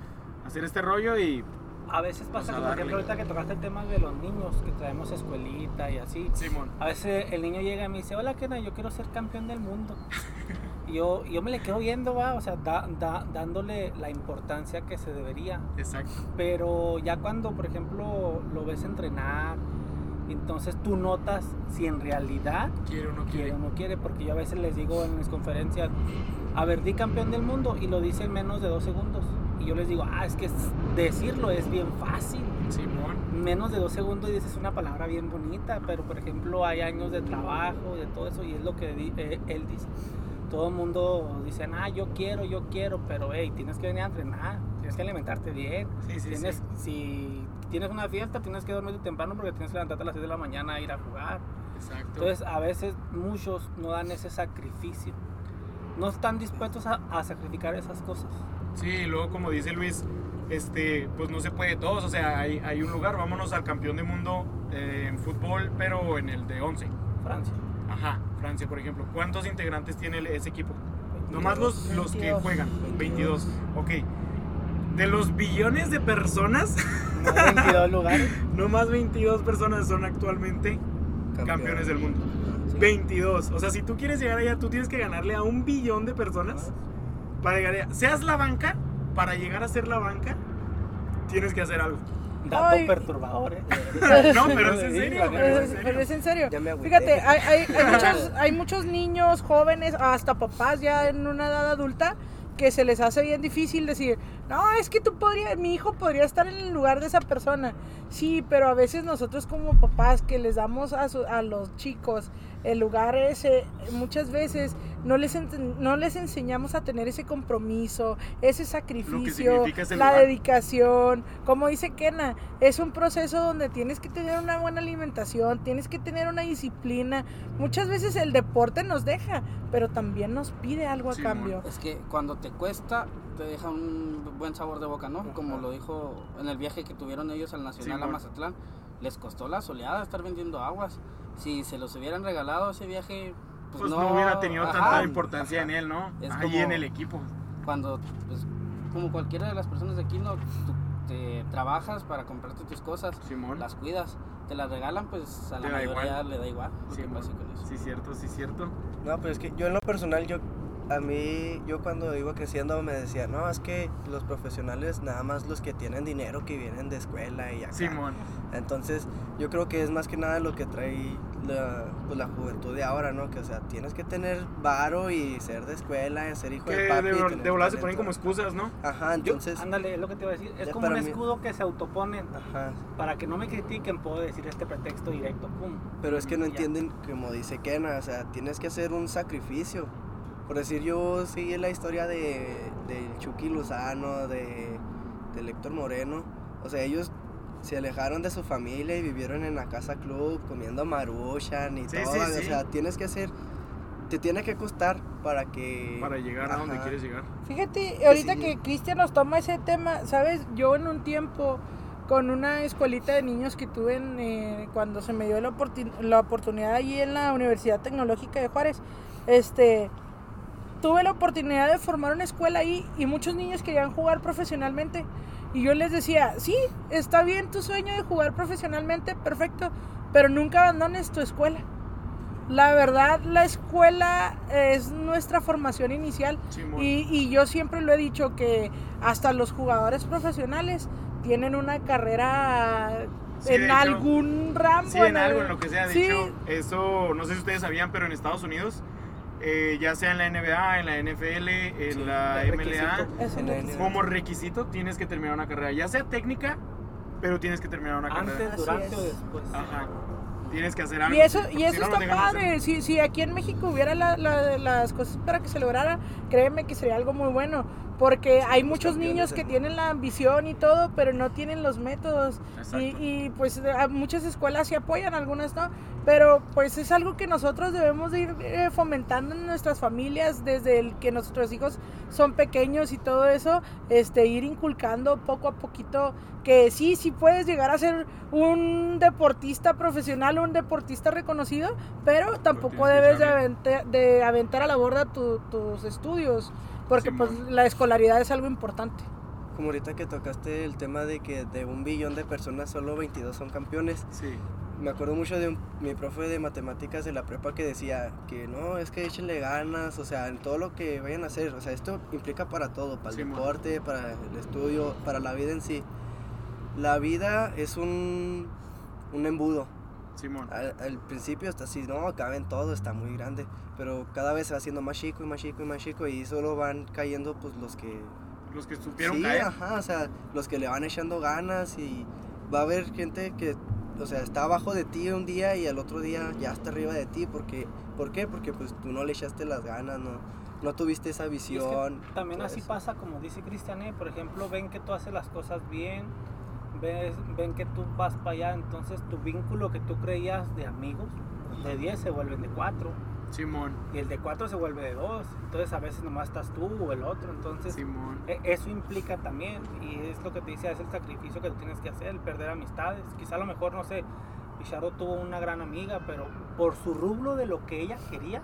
hacer este rollo y a veces pasa Pues a que, por ejemplo, ahorita que tocaste el tema de los niños, que traemos escuelita y así. Simón. A veces el niño llega y me dice, hola Kena, yo quiero ser campeón del mundo. Yo, yo me le quedo viendo, va, o sea, da- da- dándole la importancia que se debería. Exacto. Pero ya cuando, por ejemplo, lo ves entrenar, entonces tú notas si en realidad Quiere o no quiere quiere. o no quiere, porque yo a veces les digo en mis conferencias, a ver, di campeón del mundo y lo dice en menos de dos segundos. Y yo les digo, ah, es que decirlo es bien fácil. Simón. Menos de dos segundos y dices una palabra bien bonita, pero por ejemplo hay años de trabajo, de todo eso, y es lo que eh, él dice. Todo el mundo dice, ah, yo quiero, yo quiero, pero hey, tienes que venir a entrenar, tienes que alimentarte bien. Sí, sí, tienes, sí. Si tienes una fiesta, tienes que dormirte temprano porque tienes que levantarte a las 6 de la mañana a ir a jugar. Exacto. Entonces, a veces muchos no dan ese sacrificio. No están dispuestos a, a sacrificar esas cosas. Sí, y luego como dice Luis, este, pues no se puede todos, o sea, hay, hay un lugar, vámonos al campeón del mundo eh, en fútbol, pero en el de 11. Francia. Ajá, Francia, por ejemplo. ¿Cuántos integrantes tiene ese equipo? Nomás los, los que 22. juegan. 22. Ok. De los billones de personas, No 22 lugares. nomás 22 personas son actualmente campeones del mundo. Sí. 22. O sea, si tú quieres llegar allá, tú tienes que ganarle a un billón de personas para llegar allá. Seas la banca, para llegar a ser la banca, tienes que hacer algo. Dato Ay. perturbador, ¿eh? No, pero es en serio, pero es en Pero es, en serio. Fíjate, hay, hay- hay muchos, hay muchos niños, jóvenes, hasta papás ya en una edad adulta que se les hace bien difícil decir, no, es que tú podrías, mi hijo podría estar en el lugar de esa persona. Sí, pero a veces nosotros como papás que les damos a, su- a los chicos el lugar ese, muchas veces no les, no les enseñamos a tener ese compromiso, ese sacrificio, ese la lugar. dedicación. Como dice Kena, es un proceso donde tienes que tener una buena alimentación, tienes que tener una disciplina. Muchas veces el deporte nos deja, pero también nos pide algo a cambio. Es que cuando te cuesta, te deja un buen sabor de boca, ¿no? Como lo dijo en el viaje que tuvieron ellos al Nacional a Simón. Mazatlán. Les costó la soleada estar vendiendo aguas. Si se los hubieran regalado ese viaje, pues, Pues no, hubiera tenido ajá, tanta importancia ajá. en él, ¿no? Es Ahí en el equipo. Cuando, pues, como cualquiera de las personas de aquí, ¿no? Tú te trabajas para comprarte tus cosas, Simón. las cuidas, te las regalan, pues a la mayoría igual. le da igual lo que Simón. pase con eso. Sí, cierto, sí, cierto. No, pero es que yo en lo personal, yo a mí, yo cuando iba creciendo me decía, no, es que los profesionales nada más los que tienen dinero que vienen de escuela y acá. Simón. Entonces, yo creo que es más que nada lo que trae la, pues, la juventud de ahora, ¿no? Que, o sea, tienes que tener varo y ser de escuela, y ser hijo Que de papi. de, de volada se ponen como excusas, ¿no? Ajá, Yo- entonces, ándale, es lo que te iba a decir. Es como un para mí- escudo que se autoponen. ajá. Para que no me critiquen, puedo decir este pretexto directo. Pum. Pero es que no Ya. entienden, como dice Kena, o sea, tienes que hacer un sacrificio. Por decir, yo seguí la historia de, del Chucky Lozano, de, de Héctor Moreno. O sea, ellos se alejaron de su familia y vivieron en la casa club comiendo maruchan y Sí, todo. sí, O sí. sea, tienes que hacer, te tiene que costar para que... Para llegar a donde quieres llegar. Fíjate, ahorita sí. que Cristian nos toma ese tema, ¿sabes? Yo en un tiempo con una escuelita de niños que tuve en, eh, cuando se me dio la, oportun- la oportunidad allí en la Universidad Tecnológica de Juárez, este, tuve la oportunidad de formar una escuela ahí y muchos niños querían jugar profesionalmente. Y yo les decía, sí, está bien tu sueño de jugar profesionalmente, perfecto, pero nunca abandones tu escuela. La verdad, la escuela es nuestra formación inicial y, y yo siempre lo he dicho que hasta los jugadores profesionales tienen una carrera Sí, en hecho, algún ramo. Sí, en algo, en lo que sea. De hecho, eso, no sé si ustedes sabían, pero en Estados Unidos, eh, ya sea en la NBA, en la NFL, en Sí, la MLA, requisito. Como requisito tienes que terminar una carrera, ya sea técnica, pero tienes que terminar una Antes, carrera. Así durante o después. Ajá. Tienes que hacer algo. Y eso, si- y si eso no, no está padre. Si, si aquí en México hubiera la- la- las cosas para que se lograra, créeme que sería algo muy bueno. Porque hay muchos campeones niños que tienen la ambición y todo, pero no tienen los métodos. Y, y, pues muchas escuelas sí apoyan, algunas no. Pero pues es algo que nosotros debemos de ir eh, fomentando en nuestras familias desde el que nuestros hijos son pequeños y todo eso, este ir inculcando poco a poquito que sí, sí puedes llegar a ser un deportista profesional, un deportista reconocido, pero tampoco debes de aventar, de aventar a la borda tu- tus estudios, porque pues Simón. la escolaridad es algo importante. como ahorita que tocaste el tema de que de un billón de personas solo 22 son campeones. Sí. Me acuerdo mucho de un- mi profe de matemáticas de la prepa que decía que no, es que échenle ganas, o sea, en todo lo que vayan a hacer. O sea, esto implica para todo, para el Simón. deporte, para el estudio, para la vida en sí. La vida es un, un embudo. Simón. Al, al principio está así, no, cabe en todo, está muy grande. Pero cada vez se va haciendo más chico y más chico y más chico y solo van cayendo pues los que Los que supieron sí, caer. ajá, o sea, los que le van echando ganas y va a haber gente que, o sea, está abajo de ti un día y al otro día ya está arriba de ti, porque, ¿por qué? Porque pues tú no le echaste las ganas, no, no tuviste esa Y es que visión. también así eso. pasa, como dice Cristian, ¿eh? por ejemplo, ven que tú haces las cosas bien, ves, ven que tú vas para allá, entonces tu vínculo que tú creías de amigos, de 10 se vuelven de 4, Simón. y el de 4 se vuelve de 2, entonces a veces nomás estás tú o el otro, entonces Simón. e- eso implica también, y es lo que te dice, es el sacrificio que tú tienes que hacer, el perder amistades, quizá a lo mejor, no sé, Pizarro tuvo una gran amiga, pero por su rublo de lo que ella quería,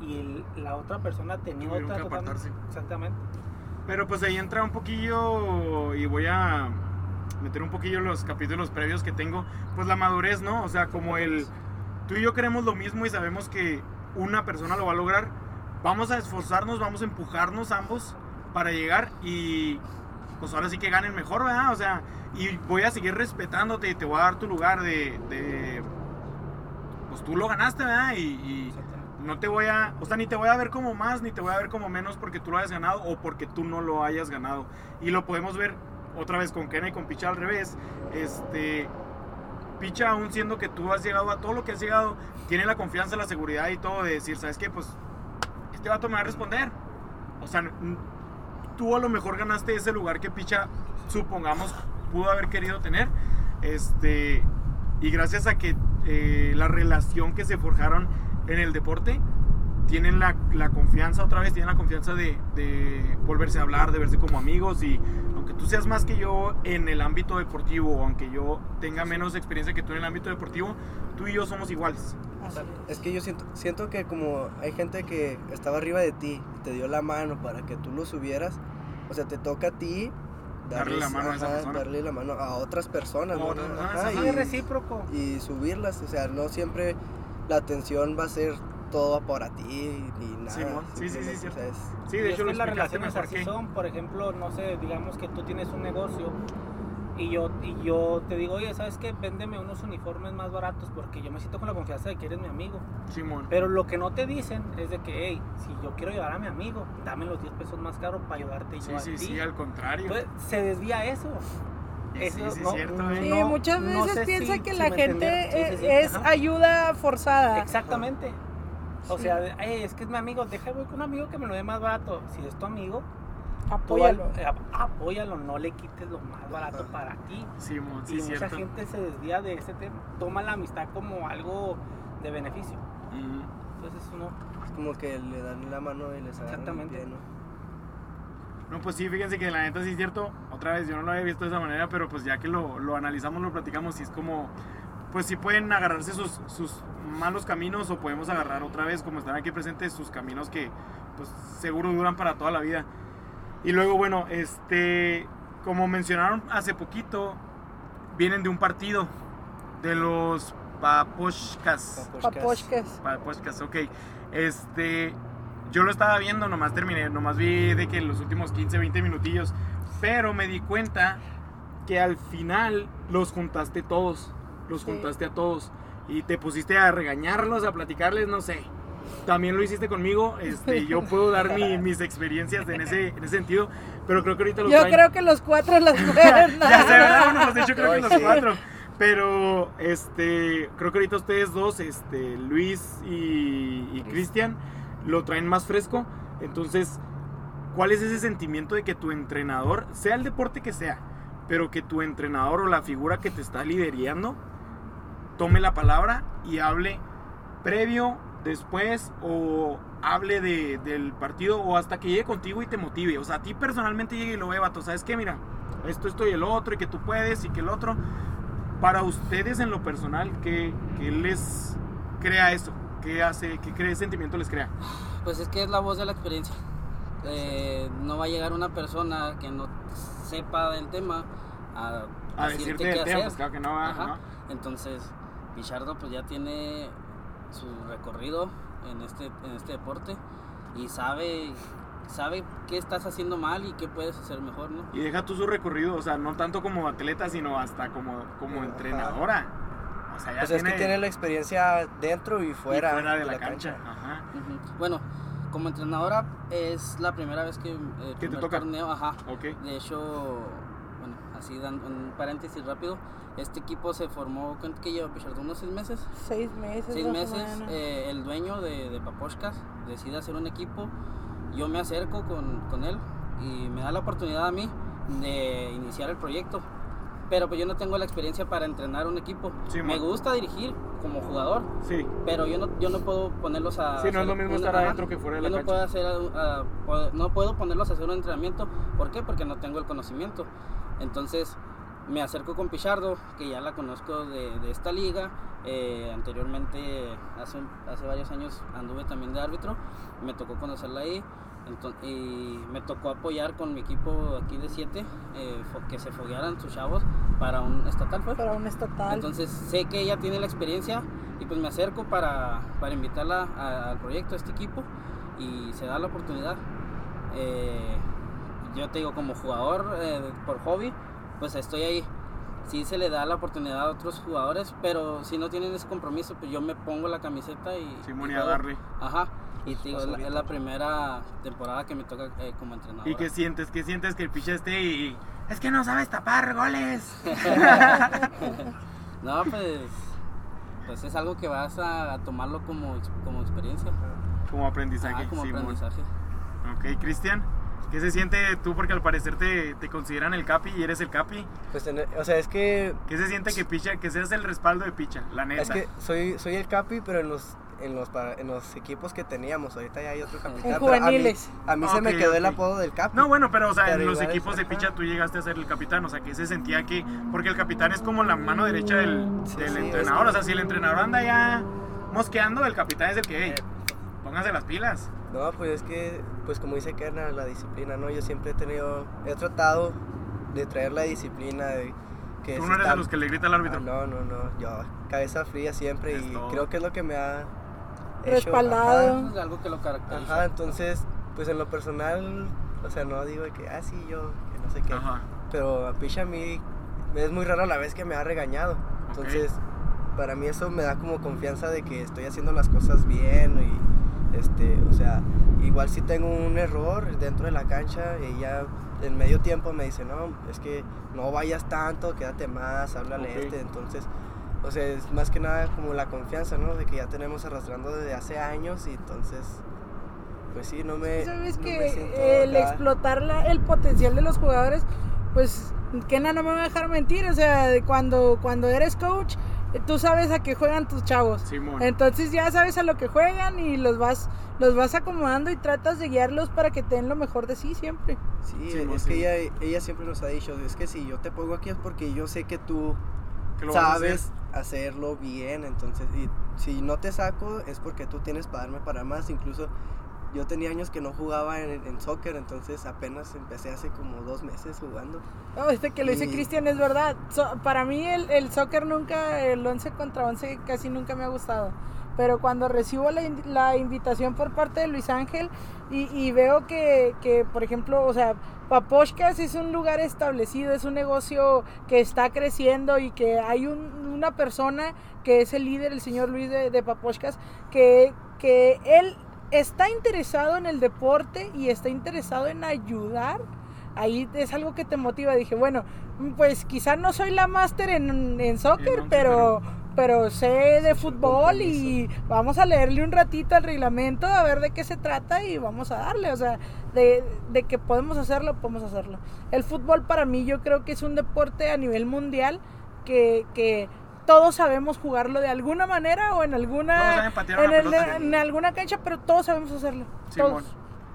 y el- la otra persona tenía otra que totalmente- apartarse. exactamente. Pero pues ahí entra un poquillo y voy a meter un poquillo los capítulos previos que tengo, pues la madurez, ¿no? O sea, como el tú y yo queremos lo mismo y sabemos que una persona lo va a lograr, vamos a esforzarnos, vamos a empujarnos ambos para llegar y pues ahora sí que ganen mejor, ¿verdad? O sea, y voy a seguir respetándote y te voy a dar tu lugar de, de pues tú lo ganaste, ¿verdad? Y, y no te voy a, o sea, ni te voy a ver como más, ni te voy a ver como menos porque tú lo hayas ganado o porque tú no lo hayas ganado. Y lo podemos ver otra vez con Kena y con Picha al revés. Este, Picha, aún siendo que tú has llegado a todo lo que has llegado, tiene la confianza, la seguridad y todo de decir, ¿sabes qué? Pues este vato me va a responder. O sea, tú a lo mejor ganaste ese lugar que Picha, supongamos, pudo haber querido tener. Este, y gracias a que eh, la relación que se forjaron en el deporte, tienen la, la confianza otra vez, tienen la confianza de, de volverse a hablar, de verse como amigos y aunque tú seas más que yo en el ámbito deportivo, o aunque yo tenga menos experiencia que tú en el ámbito deportivo, tú y yo somos iguales. Es. Que yo siento, siento que como hay gente que estaba arriba de ti y te dio la mano para que tú lo subieras, o sea, te toca a ti Darle la mano a esa persona. darle la mano a otras personas, ¿no? Otras personas, Ajá, y- recíproco. y subirlas, o sea, no siempre la atención va a ser todo para ti ni nada. Simón, sí, sí, sí, sea, es- Sí, Y de es hecho que lo las relaciones mejor así que... son, por ejemplo, no sé, digamos que tú tienes un negocio y yo, y yo te digo, oye, ¿sabes qué? Véndeme unos uniformes más baratos porque yo me siento con la confianza de que eres mi amigo. Simón. Pero lo que no te dicen es de que, hey, si yo quiero ayudar a mi amigo, dame los 10 pesos más caros para ayudarte Sí, yo a sí, ti. sí, al contrario. Entonces, se desvía eso. Sí, eso sí, no- cierto, no- ¿eh? Sí, no- muchas no veces sé piensa si- que si la me gente. Sí, sí, sí, es ajá. ayuda forzada. Exactamente. O Sí. sea, de, "Ey, es que es mi amigo, deja voy con un amigo que me lo dé más barato. Si es tu amigo, Apóyalo. al- eh, apóyalo, no le quites lo más barato para ti. Simón, sí, y mucha cierto. gente se desvía de ese tema, toma la amistad como algo de beneficio. Entonces uno, es como que le dan la mano y les agarran el Exactamente. pie, ¿no? No, pues sí, fíjense que la neta sí es cierto. Otra vez, yo no lo había visto de esa manera, pero pues ya que lo, lo analizamos, lo platicamos, sí es como, pues sí pueden agarrarse sus, sus malos caminos o podemos agarrar otra vez, como están aquí presentes, sus caminos que pues seguro duran para toda la vida. Y luego, bueno, este, como mencionaron hace poquito, vienen de un partido, de los Paposhkas. Paposhkas. Podcast, ok. Este, yo lo estaba viendo, nomás terminé, nomás vi de que los últimos 15, 20 minutillos, pero me di cuenta que al final los juntaste todos, los Sí. juntaste a todos y te pusiste a regañarlos, a platicarles, no sé. También lo hiciste conmigo, este, yo puedo dar mi- mis experiencias en ese, en ese sentido, pero creo que ahorita los Yo traen- creo que los cuatro las ya sé, ¿verdad? Bueno, pues de hecho creo que los cuatro. Pero, este, creo que ahorita ustedes dos, este, Luis y, y Cristian, lo traen más fresco. Entonces, ¿cuál es ese sentimiento de que tu entrenador, sea el deporte que sea, pero que tu entrenador o la figura que te está liderando, tome la palabra y hable previo, después, o hable de- del partido, o hasta que llegue contigo y te motive? O sea, a ti personalmente llegue y lo ve, vato, ¿sabes qué? Mira, esto, esto y el otro, y que tú puedes, y que el otro. Para ustedes en lo personal, ¿qué, qué les crea eso? ¿Qué hace, qué cree sentimiento les crea? Pues es que es la voz de la experiencia. eh, no va a llegar una persona que no sepa del tema a, A decirte el qué tema, hacer. pues claro que no va, Ajá. ¿no? Entonces, Pichardo pues ya tiene su recorrido en este, en este deporte y sabe, sabe qué estás haciendo mal y qué puedes hacer mejor, ¿no? Y deja tú su recorrido, o sea, no tanto como atleta, sino hasta como, como Ajá. entrenadora. O sea, ya Pues es tiene, que tiene la experiencia dentro y y fuera, de la, cancha. Ajá. Bueno, como entrenadora es la primera vez que... eh, te primer toca? torneo, ajá. De hecho, así dando un paréntesis rápido, este equipo se formó, ¿cuánto que lleva Pichardo? ¿Unos seis meses? Seis meses. seis meses, eh, el dueño de, de Paposhkas decide hacer un equipo. Yo me acerco con, con él y me da la oportunidad a mí de iniciar el proyecto. Pero pues yo no tengo la experiencia para entrenar un equipo. Sí, me gusta dirigir como jugador, Sí. pero yo no, yo no puedo ponerlos a... Sí, no es lo mismo un- estar adentro que fuera de la Yo no cancha. puedo hacer, ah, puedo- no puedo ponerlos a hacer un entrenamiento. ¿Por qué? Porque no tengo el conocimiento. Entonces me acerco con Pichardo, que ya la conozco de, de esta liga. Eh, anteriormente, hace, hace varios años, anduve también de árbitro. Me tocó conocerla ahí. Y me tocó apoyar con mi equipo aquí de 7 que se foguearan sus chavos para un estatal. Fue. Para un estatal. Entonces sé que ella tiene la experiencia y pues me acerco para, para invitarla a- al proyecto, a este equipo y se da la oportunidad. Eh, yo te digo, como jugador eh, por hobby, pues estoy ahí. Sí se le da la oportunidad a otros jugadores, pero si no tienen ese compromiso, pues yo me pongo la camiseta y... Simón, y darle. Ajá. Y te digo, es la, es la primera temporada que me toca eh, como entrenador. ¿Y qué sientes? ¿Qué sientes que el picha esté y... Es que no sabes tapar goles. No, pues, pues es algo que vas a, a tomarlo como, como experiencia. Como aprendizaje, Ah, como Simón. aprendizaje. Ok, Cristian. ¿Qué se siente tú? Porque al parecer te, te consideran el capi y eres el capi. Pues, o sea, es que ¿Qué se siente que picha, que seas el respaldo de picha? La neta. Es que soy, soy el capi, pero en los, en los, en los equipos que teníamos, ahorita ya hay otro capitán. A mí- juveniles. A mí, se me quedó el ok. apodo del capi. No, bueno, pero o sea, Pero en los equipos de ajá. picha tú llegaste a ser el capitán, o sea, que se sentía que, porque el capitán es como la mano derecha del, Sí, del sí, entrenador, es o sea, si el entrenador anda ya mosqueando, el capitán es el que, hey, pónganse las pilas. No, pues es que, pues como dice Kerna, la disciplina, ¿no? Yo siempre he tenido, he tratado de traer la disciplina, de que Tú no eres de los que le grita al árbitro. Ah, no, no, no, yo cabeza fría siempre Es y todo. creo que es lo que me ha hecho, Respaldado. ajá. Es algo que lo caracteriza. Ajá, entonces, pues en lo personal, o sea, no digo que, ah, sí, yo, que no sé qué. Ajá. Pero a Picha a mí es muy raro la vez que me ha regañado. Entonces, para mí eso me da como confianza de que estoy haciendo las cosas bien y, este, o sea, igual si tengo un error dentro de la cancha y ya en medio tiempo me dice, no, es que no vayas tanto, quédate más, háblale este. Entonces, o sea, es más que nada como la confianza, ¿no? De que ya tenemos arrastrando desde hace años y entonces, pues sí, no me... Sabes no me que siento el acá. explotar la- el potencial de los jugadores, pues Kena no me va a dejar mentir, o sea, cuando, cuando eres coach, tú sabes a qué juegan tus chavos. Simón. Entonces ya sabes a lo que juegan y los vas, los vas acomodando y tratas de guiarlos para que te den lo mejor de sí siempre. Sí, es que ella, ella siempre nos ha dicho, es que si yo te pongo aquí es porque yo sé que tú hacer. sabes hacerlo bien, entonces, y si no te saco es porque tú tienes para darme para más, incluso yo tenía años que no jugaba en, en soccer, entonces apenas empecé hace como dos meses jugando. No, este que lo dice Y- Cristian es verdad. So- para mí el, el soccer nunca, el 11 contra 11 casi nunca me ha gustado. Pero cuando recibo la, la invitación por parte de Luis Ángel y, y veo que, que, por ejemplo, o sea, Paposhkas es un lugar establecido, es un negocio que está creciendo y que hay un- una persona que es el líder, el señor Luis de, de Paposhkas, que, que él está interesado en el deporte y está interesado en ayudar ahí es algo que te motiva. Dije, bueno, pues quizás no soy la máster en, en soccer, pero, pero sé de fútbol y vamos a leerle un ratito al reglamento a ver de qué se trata y vamos a darle. O sea, de, de que podemos hacerlo, podemos hacerlo. El fútbol para mí yo creo que es un deporte a nivel mundial que... que todos sabemos jugarlo de alguna manera o en alguna en, el- en alguna cancha, pero todos sabemos hacerlo. Todos.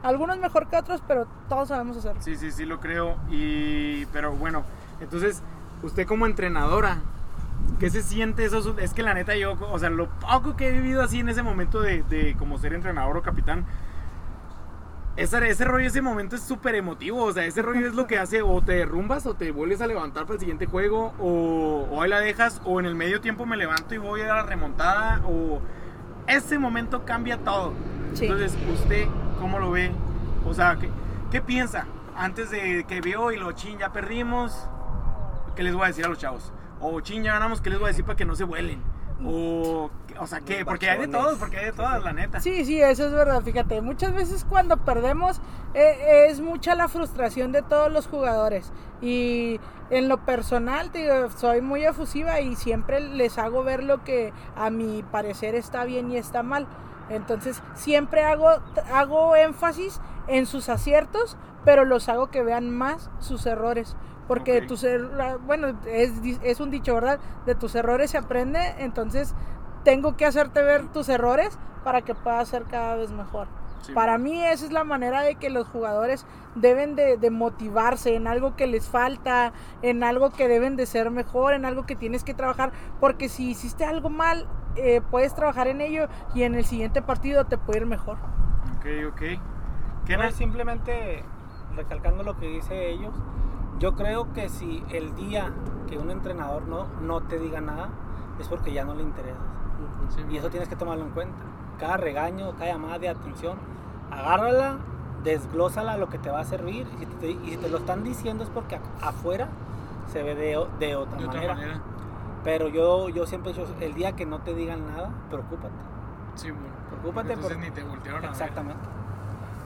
Algunos mejor que otros, pero todos sabemos hacerlo. Sí, sí, sí lo creo. Y, pero bueno, entonces, usted como entrenadora, ¿qué se siente eso? Es que la neta yo, o sea, lo poco que he vivido así en ese momento de, de como ser entrenador o capitán, ese, ese rollo, ese momento es súper emotivo. O sea, ese rollo es lo que hace o te derrumbas o te vuelves a levantar para el siguiente juego. O, o ahí la dejas. O en el medio tiempo me levanto y voy a la remontada. O ese momento cambia todo. Sí. Entonces, ¿usted cómo lo ve? O sea, ¿qué, qué piensa? Antes de que veo y lo chin, ya perdimos. ¿Qué les voy a decir a los chavos? O chin, ya ganamos, ¿qué les voy a decir para que no se vuelen? O, o sea, ¿qué? Porque hay de todos, porque hay de todas, la neta. Sí, sí, eso es verdad. Fíjate, muchas veces cuando perdemos eh, es mucha la frustración de todos los jugadores. Y en lo personal, te digo, soy muy efusiva y siempre les hago ver lo que a mi parecer está bien y está mal. Entonces, siempre hago, hago énfasis en sus aciertos, pero los hago que vean más sus errores. Porque Ok. de tus bueno, es, es un dicho, ¿verdad? De tus errores se aprende, entonces tengo que hacerte ver tus errores para que puedas ser cada vez mejor. Sí, Para bueno. mí esa es la manera de que los jugadores deben de, de motivarse en algo que les falta, en algo que deben de ser mejor, en algo que tienes que trabajar, porque si hiciste algo mal, eh, puedes trabajar en ello y en el siguiente partido te puede ir mejor. Ok, ok. ¿Qué No, simplemente recalcando lo que dice ellos, yo creo que si el día que un entrenador no, no te diga nada, es porque ya no le interesas. Sí, Y eso tienes que tomarlo en cuenta. Cada regaño, cada llamada de atención, agárrala, desglósala lo que te va a servir. Y si te, y si te lo están diciendo es porque afuera se ve de, de otra, de otra manera. manera. Pero yo, yo siempre he dicho, el día que no te digan nada, preocúpate. Sí, bueno. Preocúpate Entonces por- ni te voltearon a ver. Exactamente.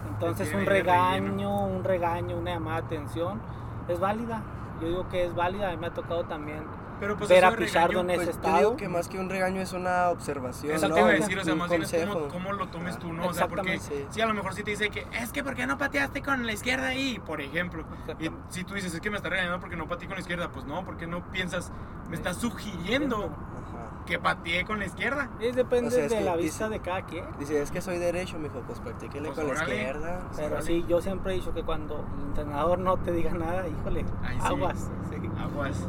Entonces un regaño, un regaño, una llamada de atención es válida. Yo digo que es válida, a mí me ha tocado también Pero pues ver a Pichardo en regaño, ese Pues, yo estado. digo que más que un regaño es una observación. Eso ¿no? te iba a decir, o sea, un más bien es cómo, lo tomes tú, ¿no? O sea, porque sí, a lo mejor sí te dice que es que ¿por qué no pateaste con la izquierda ahí? Por ejemplo. Y si tú dices, es que me está regañando porque no pateé con la izquierda, pues no, porque no piensas, me estás sugiriendo Ajá. Que pateé con la izquierda. Es depende O sea, es de que la dice- vista de cada quien. Dice, es que soy derecho, mijo, pues practíquele Pues, con la izquierda. Pero Órale. sí, yo siempre he dicho que cuando el entrenador no te diga nada, híjole, Ahí sí. aguas. sí. Aguas.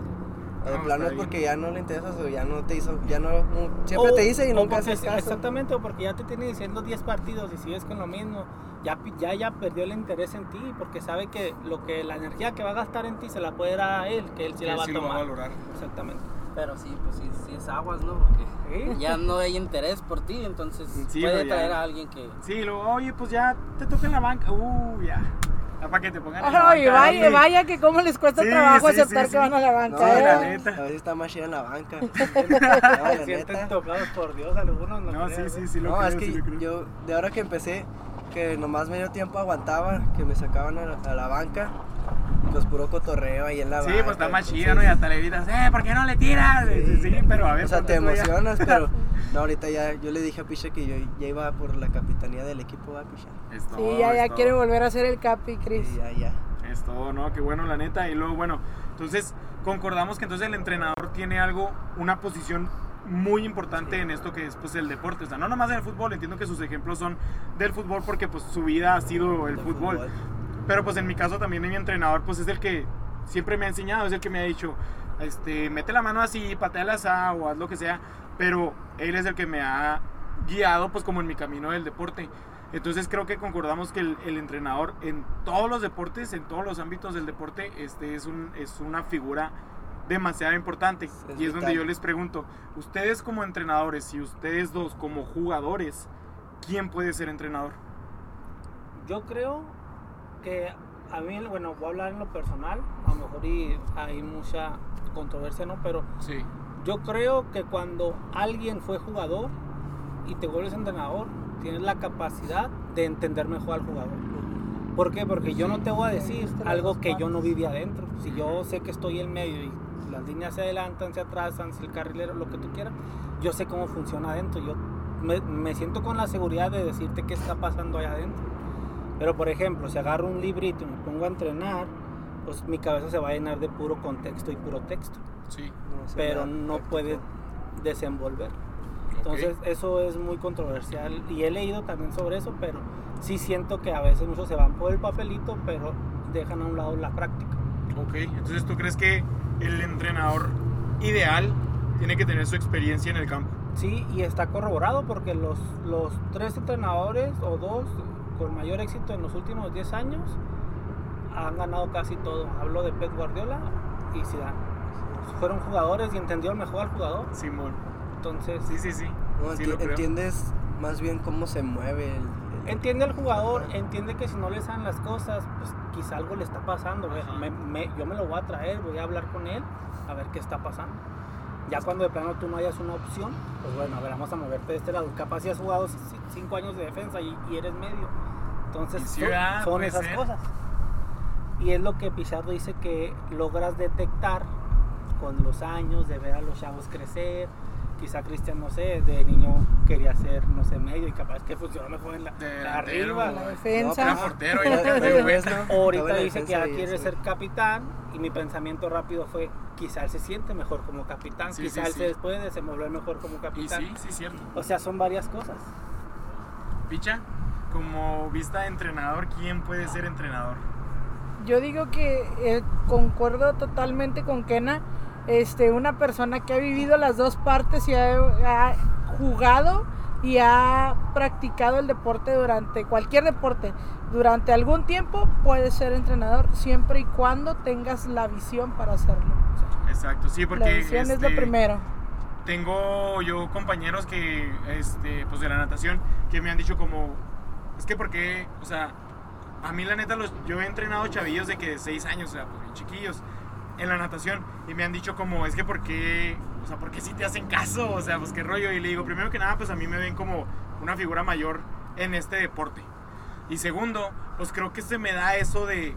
De No, plano es porque bien. ya no le interesas o ya no te hizo, ya no, no- siempre O- te dice y nunca haces caso. Exactamente, o porque ya te tiene diciendo 10 partidos y sigues con lo mismo. Ya, ya, ya perdió el interés en ti porque sabe que lo que la energía que va a gastar en ti se la puede dar a él, que él sí Que la va a lo va a tomar. valorar. Exactamente. Pero sí, pues sí, sí es aguas, ¿no? Porque ya no hay interés por ti, entonces Sí, puede traer a alguien que... Sí, luego, oye, pues ya te toca en la banca. Uh, ya. Ya para que te pongan en la Ay, banca. vaya, vaya que cómo les cuesta Sí, trabajo sí, aceptar sí, que sí. van a la No, banca. la ¿eh? neta. a veces está más chida en la banca. No, la sienten neta. tocados por Dios algunos. No, No, sí, creo, sí, ¿eh? sí lo No, creo, es que lo creo. yo, de ahora que empecé, que nomás medio tiempo aguantaba, que me sacaban a la, a la banca, pues puro cotorreo ahí en la Sí, banca. pues está más chida, ¿no? Y hasta le gritas, eh, ¿por qué no le tiras? Sí, sí, pero a ver. O sea, te ponte tú ya. emocionas, pero no, ahorita ya, yo le dije a Picha que yo ya iba por la capitanía del equipo, a Picha. Es todo, Sí, ya, ya quiere volver a ser el capi, Chris. Y ya, ya. Es todo, ¿no? Qué bueno, la neta. Y luego, bueno, entonces concordamos que entonces el entrenador tiene algo, una posición muy importante en esto que es pues el deporte. O sea, no nomás en el fútbol, entiendo que sus ejemplos son del fútbol porque pues su vida ha sido el de fútbol. Pero pues en mi caso también mi entrenador pues es el que siempre me ha enseñado, es el que me ha dicho, este, mete la mano así, patea la o haz lo que sea, pero él es el que me ha guiado pues como en mi camino del deporte. Entonces creo que concordamos que el, el entrenador en todos los deportes, en todos los ámbitos del deporte, este es, un, es una figura demasiado importante. Es y es donde vital. yo les pregunto, ustedes como entrenadores y ustedes dos como jugadores, ¿quién puede ser entrenador? Yo creo que a mí, bueno, voy a hablar en lo personal, a lo mejor y hay mucha controversia, ¿no? Pero Sí. yo creo que cuando alguien fue jugador y te vuelves entrenador, tienes la capacidad de entender mejor al jugador. ¿Por qué? Porque yo no te voy a decir algo que yo no viví adentro. Si yo sé que estoy en medio y las líneas se adelantan, se atrasan, si el carrilero, lo que tú quieras, yo sé cómo funciona adentro. Yo me, me siento con la seguridad de decirte qué está pasando allá adentro. Pero por ejemplo, si agarro un librito y me pongo a entrenar, pues mi cabeza se va a llenar de puro contexto y puro texto. Sí. No Pero no puede desenvolver. Entonces eso es muy controversial y he leído también sobre eso, pero sí siento que a veces muchos se van por el papelito, pero dejan a un lado la práctica. Ok, entonces tú crees que el entrenador ideal tiene que tener su experiencia en el campo. Sí, y está corroborado porque los, los tres entrenadores o dos con mayor éxito en los últimos 10 años han ganado casi todo. Hablo de Pep Guardiola y Zidane. Fueron jugadores y entendieron mejor al jugador. Simón. Entonces, Sí, sí, sí. No, Sí enti- lo creo. entiendes más bien cómo se mueve el, el- entiende al jugador, entiende que si no le salen las cosas, pues quizá algo le está pasando. Me- me- yo me lo voy a traer, voy a hablar con él, a ver qué está pasando. Ya cuando de plano tú no hayas una opción, pues bueno, a ver, vamos a moverte de este lado. Capaz si has jugado cinco años de defensa y, y eres medio. Entonces son, esas ser. cosas. Y es lo que Pizarro dice que logras detectar con los años de ver a los chavos crecer. Quizá Cristian, no sé, de niño quería ser, no sé, medio y capaz que funcionó mejor en la, De la delantero, arriba. la defensa. Era portero, cuenta. ¿no? Ahorita dice que y quiere eso. ser capitán y mi pensamiento rápido fue, quizá él se siente mejor como capitán, Sí, quizá sí, él sí. se puede desenvolver mejor como Y capitán. sí, sí, cierto. O sea, son varias cosas. Picha, como vista de entrenador, ¿quién puede ser entrenador? Yo digo que eh, concuerdo totalmente con Kena. Este, una persona que ha vivido las dos partes y ha, ha jugado y ha practicado el deporte durante cualquier deporte durante algún tiempo puede ser entrenador siempre y cuando tengas la visión para hacerlo. Exacto, sí, porque la visión es lo este, primero. tengo yo compañeros que, este, pues de la natación, que me han dicho como, es que porque, o sea, a mí la neta, los, yo he entrenado chavillos de que de 6 años, o sea, pues bien chiquillos, en la natación, y me han dicho como, es que porque, o sea, porque si te hacen caso, o sea, pues qué rollo, y le digo, primero que nada, pues a mí me ven como una figura mayor en este deporte, y segundo, pues creo que se me da eso de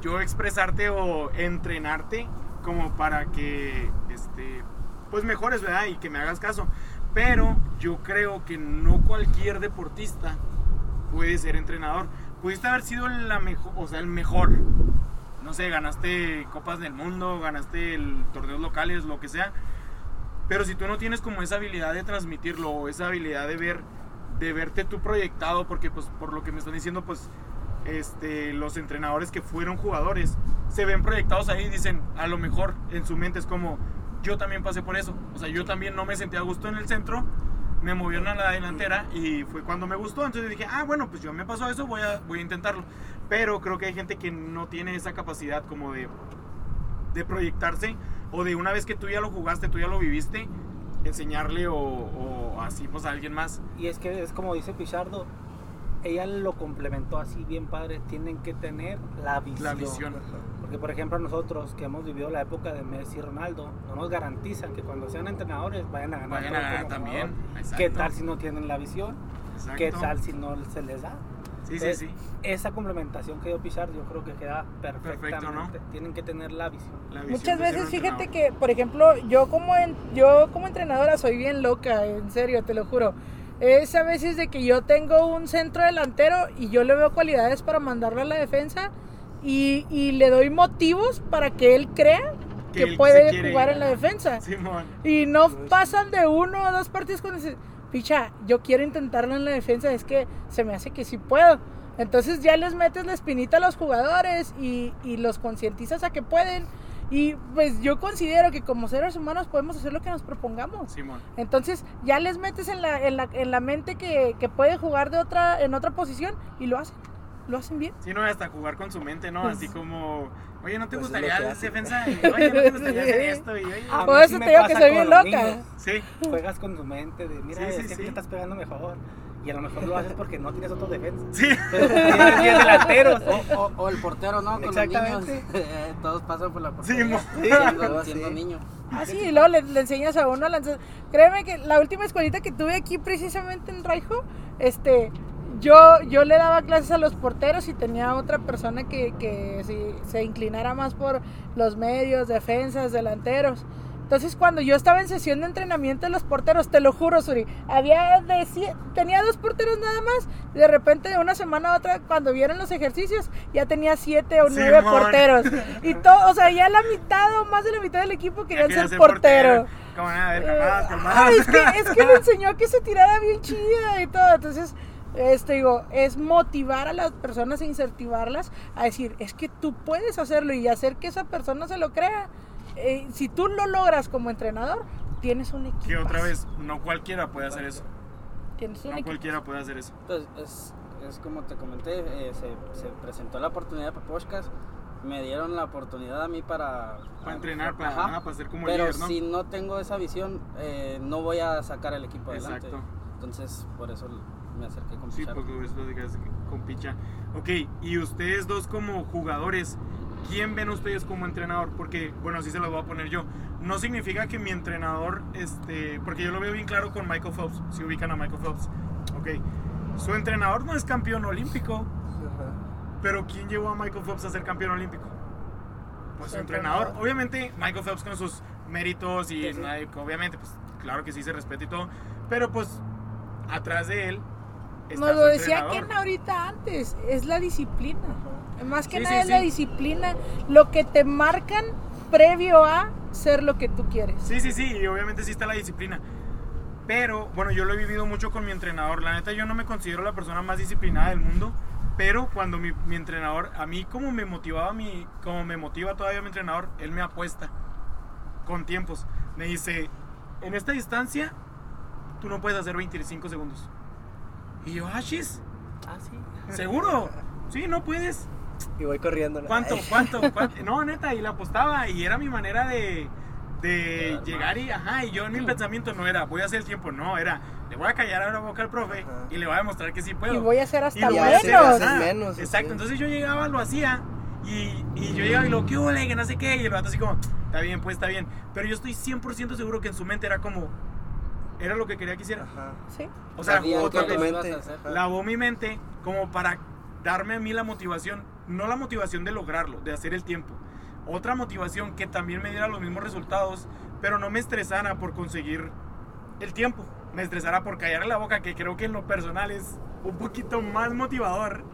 yo expresarte o entrenarte como para que, este, pues mejores, ¿verdad? Y que me hagas caso. Pero yo creo que no cualquier deportista puede ser entrenador. Pudiste haber sido la mejor, o sea, el mejor. No sé, ganaste copas del mundo, ganaste el torneos locales, lo que sea. Pero si tú no tienes como esa habilidad de transmitirlo esa habilidad de ver de verte tú proyectado porque pues por lo que me están diciendo pues este los entrenadores que fueron jugadores se ven proyectados ahí y dicen a lo mejor en su mente es como yo también pasé por eso. O sea yo también no me sentía a gusto en el centro me movieron a la delantera y fue cuando me gustó. Entonces dije ah bueno pues yo me pasó eso voy a voy a intentarlo pero creo que hay gente que no tiene esa capacidad como de de proyectarse o de una vez que tú ya lo jugaste tú ya lo viviste enseñarle o, o así pues a alguien más Y es que es como dice Pichardo, ella lo complementó así bien padre, tienen que tener la visión. la visión Porque por ejemplo nosotros que hemos vivido la época de Messi y Ronaldo, no nos garantizan que cuando sean entrenadores vayan a ganar. vayan a ganar también ¿Qué tal si no tienen la visión? exacto. ¿Qué tal si no se les da? Sí sí sí Esa complementación que dio Pichardo yo creo que queda perfectamente. ¿no? Tienen que tener la visión. la visión Muchas veces, fíjate entrenador. que, por ejemplo, yo como, en- yo como entrenadora soy bien loca, en serio, te lo juro. Es a veces de que yo tengo un centro delantero y yo le veo cualidades para mandarlo a la defensa y, y le doy motivos para que él crea Que que, él se puede jugar ir. en la defensa. Simón Y no pasan de uno o dos partidos cuando dice, picha, yo quiero intentarlo en la defensa, es que se me hace que sí puedo. Entonces ya les metes la espinita a los jugadores y, y los concientizas a que pueden. Y pues yo considero que como seres humanos podemos hacer lo que nos propongamos. Simón Entonces ya les metes en la, en la, en la mente que, que puede jugar de otra, en otra posición y lo hacen. Lo hacen bien. Sí, no, hasta jugar con su mente, ¿no? Así como, oye, ¿no te Pues es gustaría hacer hace. defensa? Y, oye, ¿no te gustaría hacer esto? Y, oye, Por eso sí me te digo que soy con bien loca. niños. sí, Juegas con tu mente de, mira, Sí, sí, sí. estás pegando mejor. Y a lo mejor lo haces porque no tienes otro defensa. sí. Pero tienes 10 delanteros. O, o- o el portero, ¿no? Con los niños. Exactamente. Todos pasan por la Sí, portería. mo- siendo, Sí. siendo niño. Ah, sí, y luego le, le enseñas a uno a lanzar. Créeme que la última escuelita que tuve aquí precisamente en Raijo, este, yo, yo le daba clases a los porteros y tenía otra persona que, que se, se inclinara más por los medios, defensas, delanteros. Entonces cuando yo estaba en sesión de entrenamiento de los porteros, te lo juro, Suri, había de tenía dos porteros nada más, y de repente de una semana a otra, cuando vieron los ejercicios, ya tenía siete o nueve porteros. Y todo, o sea, ya la mitad o más de la mitad del equipo querían quería ser portero. Como, a ver, calmadas, Ah, calmadas. es que, es que le enseñó a que se tirara bien chida y todo. Entonces, este, digo, es motivar a las personas e incentivarlas a decir, es que tú puedes hacerlo y hacer que esa persona se lo crea. Eh, si tú lo logras como entrenador, tienes un equipo. Que otra vez, no cualquiera puede hacer eso. Tienes un No equipo. cualquiera puede hacer eso. Pues es es como te comenté, eh, se, se presentó la oportunidad para podcast, me dieron la oportunidad a mí para... Para entrenar, para, Ajá. ajá, para ser como Pero líder, ¿no? si no tengo esa visión, eh, no voy a sacar el equipo adelante. Exacto. Entonces, por eso me acerqué con Sí, Pizarro. porque eso digas con picha. Ok, y ustedes dos como jugadores, ¿quién ven ustedes como entrenador? Porque, bueno, así se los voy a poner yo. No significa que mi entrenador, este, porque yo lo veo bien claro con Michael Phelps, si ubican a Michael Phelps. Ok, su entrenador no es campeón olímpico, pero ¿quién llevó a Michael Phelps a ser campeón olímpico? Pues su entrenador. entrenador. Obviamente Michael Phelps con sus méritos y Sí, sí. obviamente, pues claro que sí se respeta y todo, pero pues atrás de él Nos lo decía. Ken ahorita antes, es la disciplina. Más que Sí, nada sí, es la disciplina, lo que te marcan previo a ser lo que tú quieres. Sí, sí, sí, y obviamente sí está la disciplina. Pero, bueno, yo lo he vivido mucho con mi entrenador. La neta, yo no me considero la persona más disciplinada del mundo. Pero cuando mi, mi entrenador, a mí como me motivaba mi, como me motiva todavía mi entrenador, él me apuesta con tiempos. Me dice, en esta distancia, tú no puedes hacer 25 segundos. Y yo, ah, shis, Ah, sí. ¿seguro? Sí, no puedes. Y voy corriendo. ¿Cuánto? ¿Cuánto? cuánto? No, neta, y la apostaba y era mi manera de, de llegar más. y, ajá, y yo en mi pensamiento no era, voy a hacer el tiempo, no, era, le voy a callar a la boca al profe Ajá. y le voy a demostrar que sí puedo. Y voy a hacer hasta a hacer, menos. menos. menos, Exacto, sí. entonces yo llegaba, lo hacía y, y yo llegaba y lo, ¿qué hubo, que no sé qué? Y el vato así como, está bien, pues está bien. Pero yo estoy 100% seguro que en su mente era como, era lo que quería que hiciera. Ajá. Sí. O sea, otra vez, hacer. lavó mi mente como para darme a mí la motivación, no la motivación de lograrlo, de hacer el tiempo. Otra motivación que también me diera los mismos resultados, pero no me estresara por conseguir el tiempo. Me estresara por callarle la boca, que creo que en lo personal es un poquito más motivador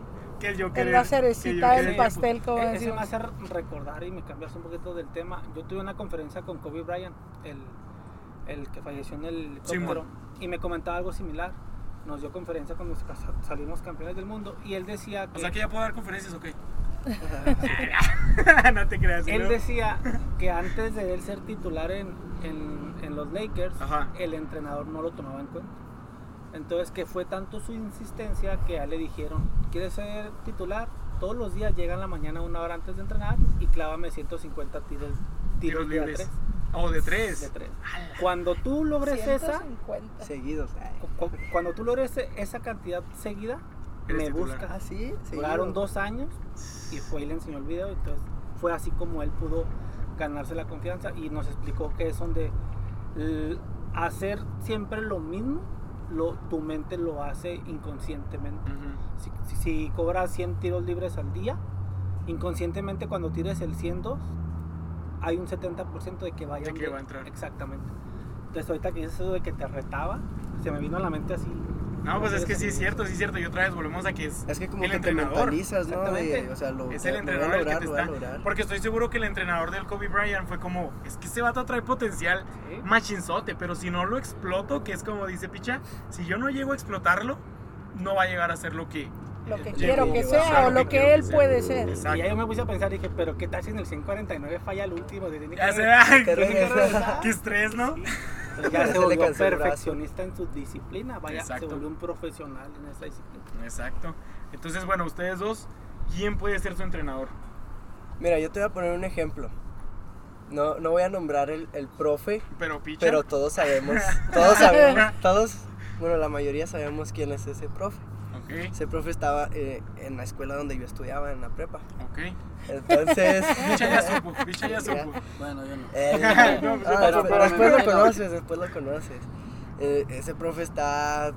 que el yo Es querer. la que yo cerecita del pastel, como Eh, Ese me hace recordar y me cambias un poquito del tema. Yo tuve una conferencia con Kobe Bryant, el, el que falleció en el helicóptero, y me comentaba algo similar. Nos dio conferencia cuando sa- salimos campeones del mundo y él decía que O sea que ya puedo dar conferencias, ok. no te creas. él ¿no? decía que antes de él ser titular en, en, en los Lakers, Ajá. el entrenador no lo tomaba en cuenta. Entonces que fue tanto su insistencia que a él le dijeron, ¿quieres ser titular? Todos los días llega en la mañana una hora antes de entrenar y clávame 150 tiros, Tiros tiros libres. O de tres. De tres. Cuando tú logres esa, 150. Seguidos. Ay. cu- cu- cuando tú logres esa cantidad seguida, Eres me buscas. Ah, sí. Duraron dos años y fue y le enseñó el video. Entonces fue así como él pudo ganarse la confianza y nos explicó que es donde hacer siempre lo mismo, lo, tu mente lo hace inconscientemente. Ujú. Si, si- si cobras 100 tiros libres al día, inconscientemente cuando tires el 102, hay un 70% de que vaya De que va a entrar. Exactamente. Entonces ahorita que dices eso de que te retaba, se me vino a la mente así. No, pues es que sí es cierto, sí es cierto. Y otra vez volvemos a que es, Es que como el que te entrenador. mentalizas, ¿no? De, Exactamente. o sea, lo, Es el entrenador el que te está. Porque estoy seguro que el entrenador del Kobe Bryant fue como, es que ese vato trae potencial Sí. machinzote, pero si no lo exploto, que es como dice Picha, si yo no llego a explotarlo, no va a llegar a ser lo que. Lo que Llegó, quiero que sea o lo que que él puede ser. Exacto. Y ahí yo me puse a pensar y dije, pero ¿qué tal si en el 149 falla el último? Ya se Te qué- estrés, ¿no? Ya Se volvió perfeccionista en su disciplina, vaya, Exacto. se volvió un profesional en esa disciplina. Exacto. Entonces, bueno, ustedes dos, ¿quién puede ser su entrenador? Mira, yo te voy a poner un ejemplo. No, no voy a nombrar el, el profe, Pero Picha. pero todos sabemos, todos sabemos, todos, bueno, la mayoría sabemos quién es ese profe. Ok, Ese profe estaba eh, en la escuela donde yo estudiaba, en la prepa. ok. Entonces... Picha ya supo, Picha ya supo. Bueno, yo no. Eh, No, pues, ah, pero- después, pero- después no. lo conoces, después lo conoces. Eh, ese profe está.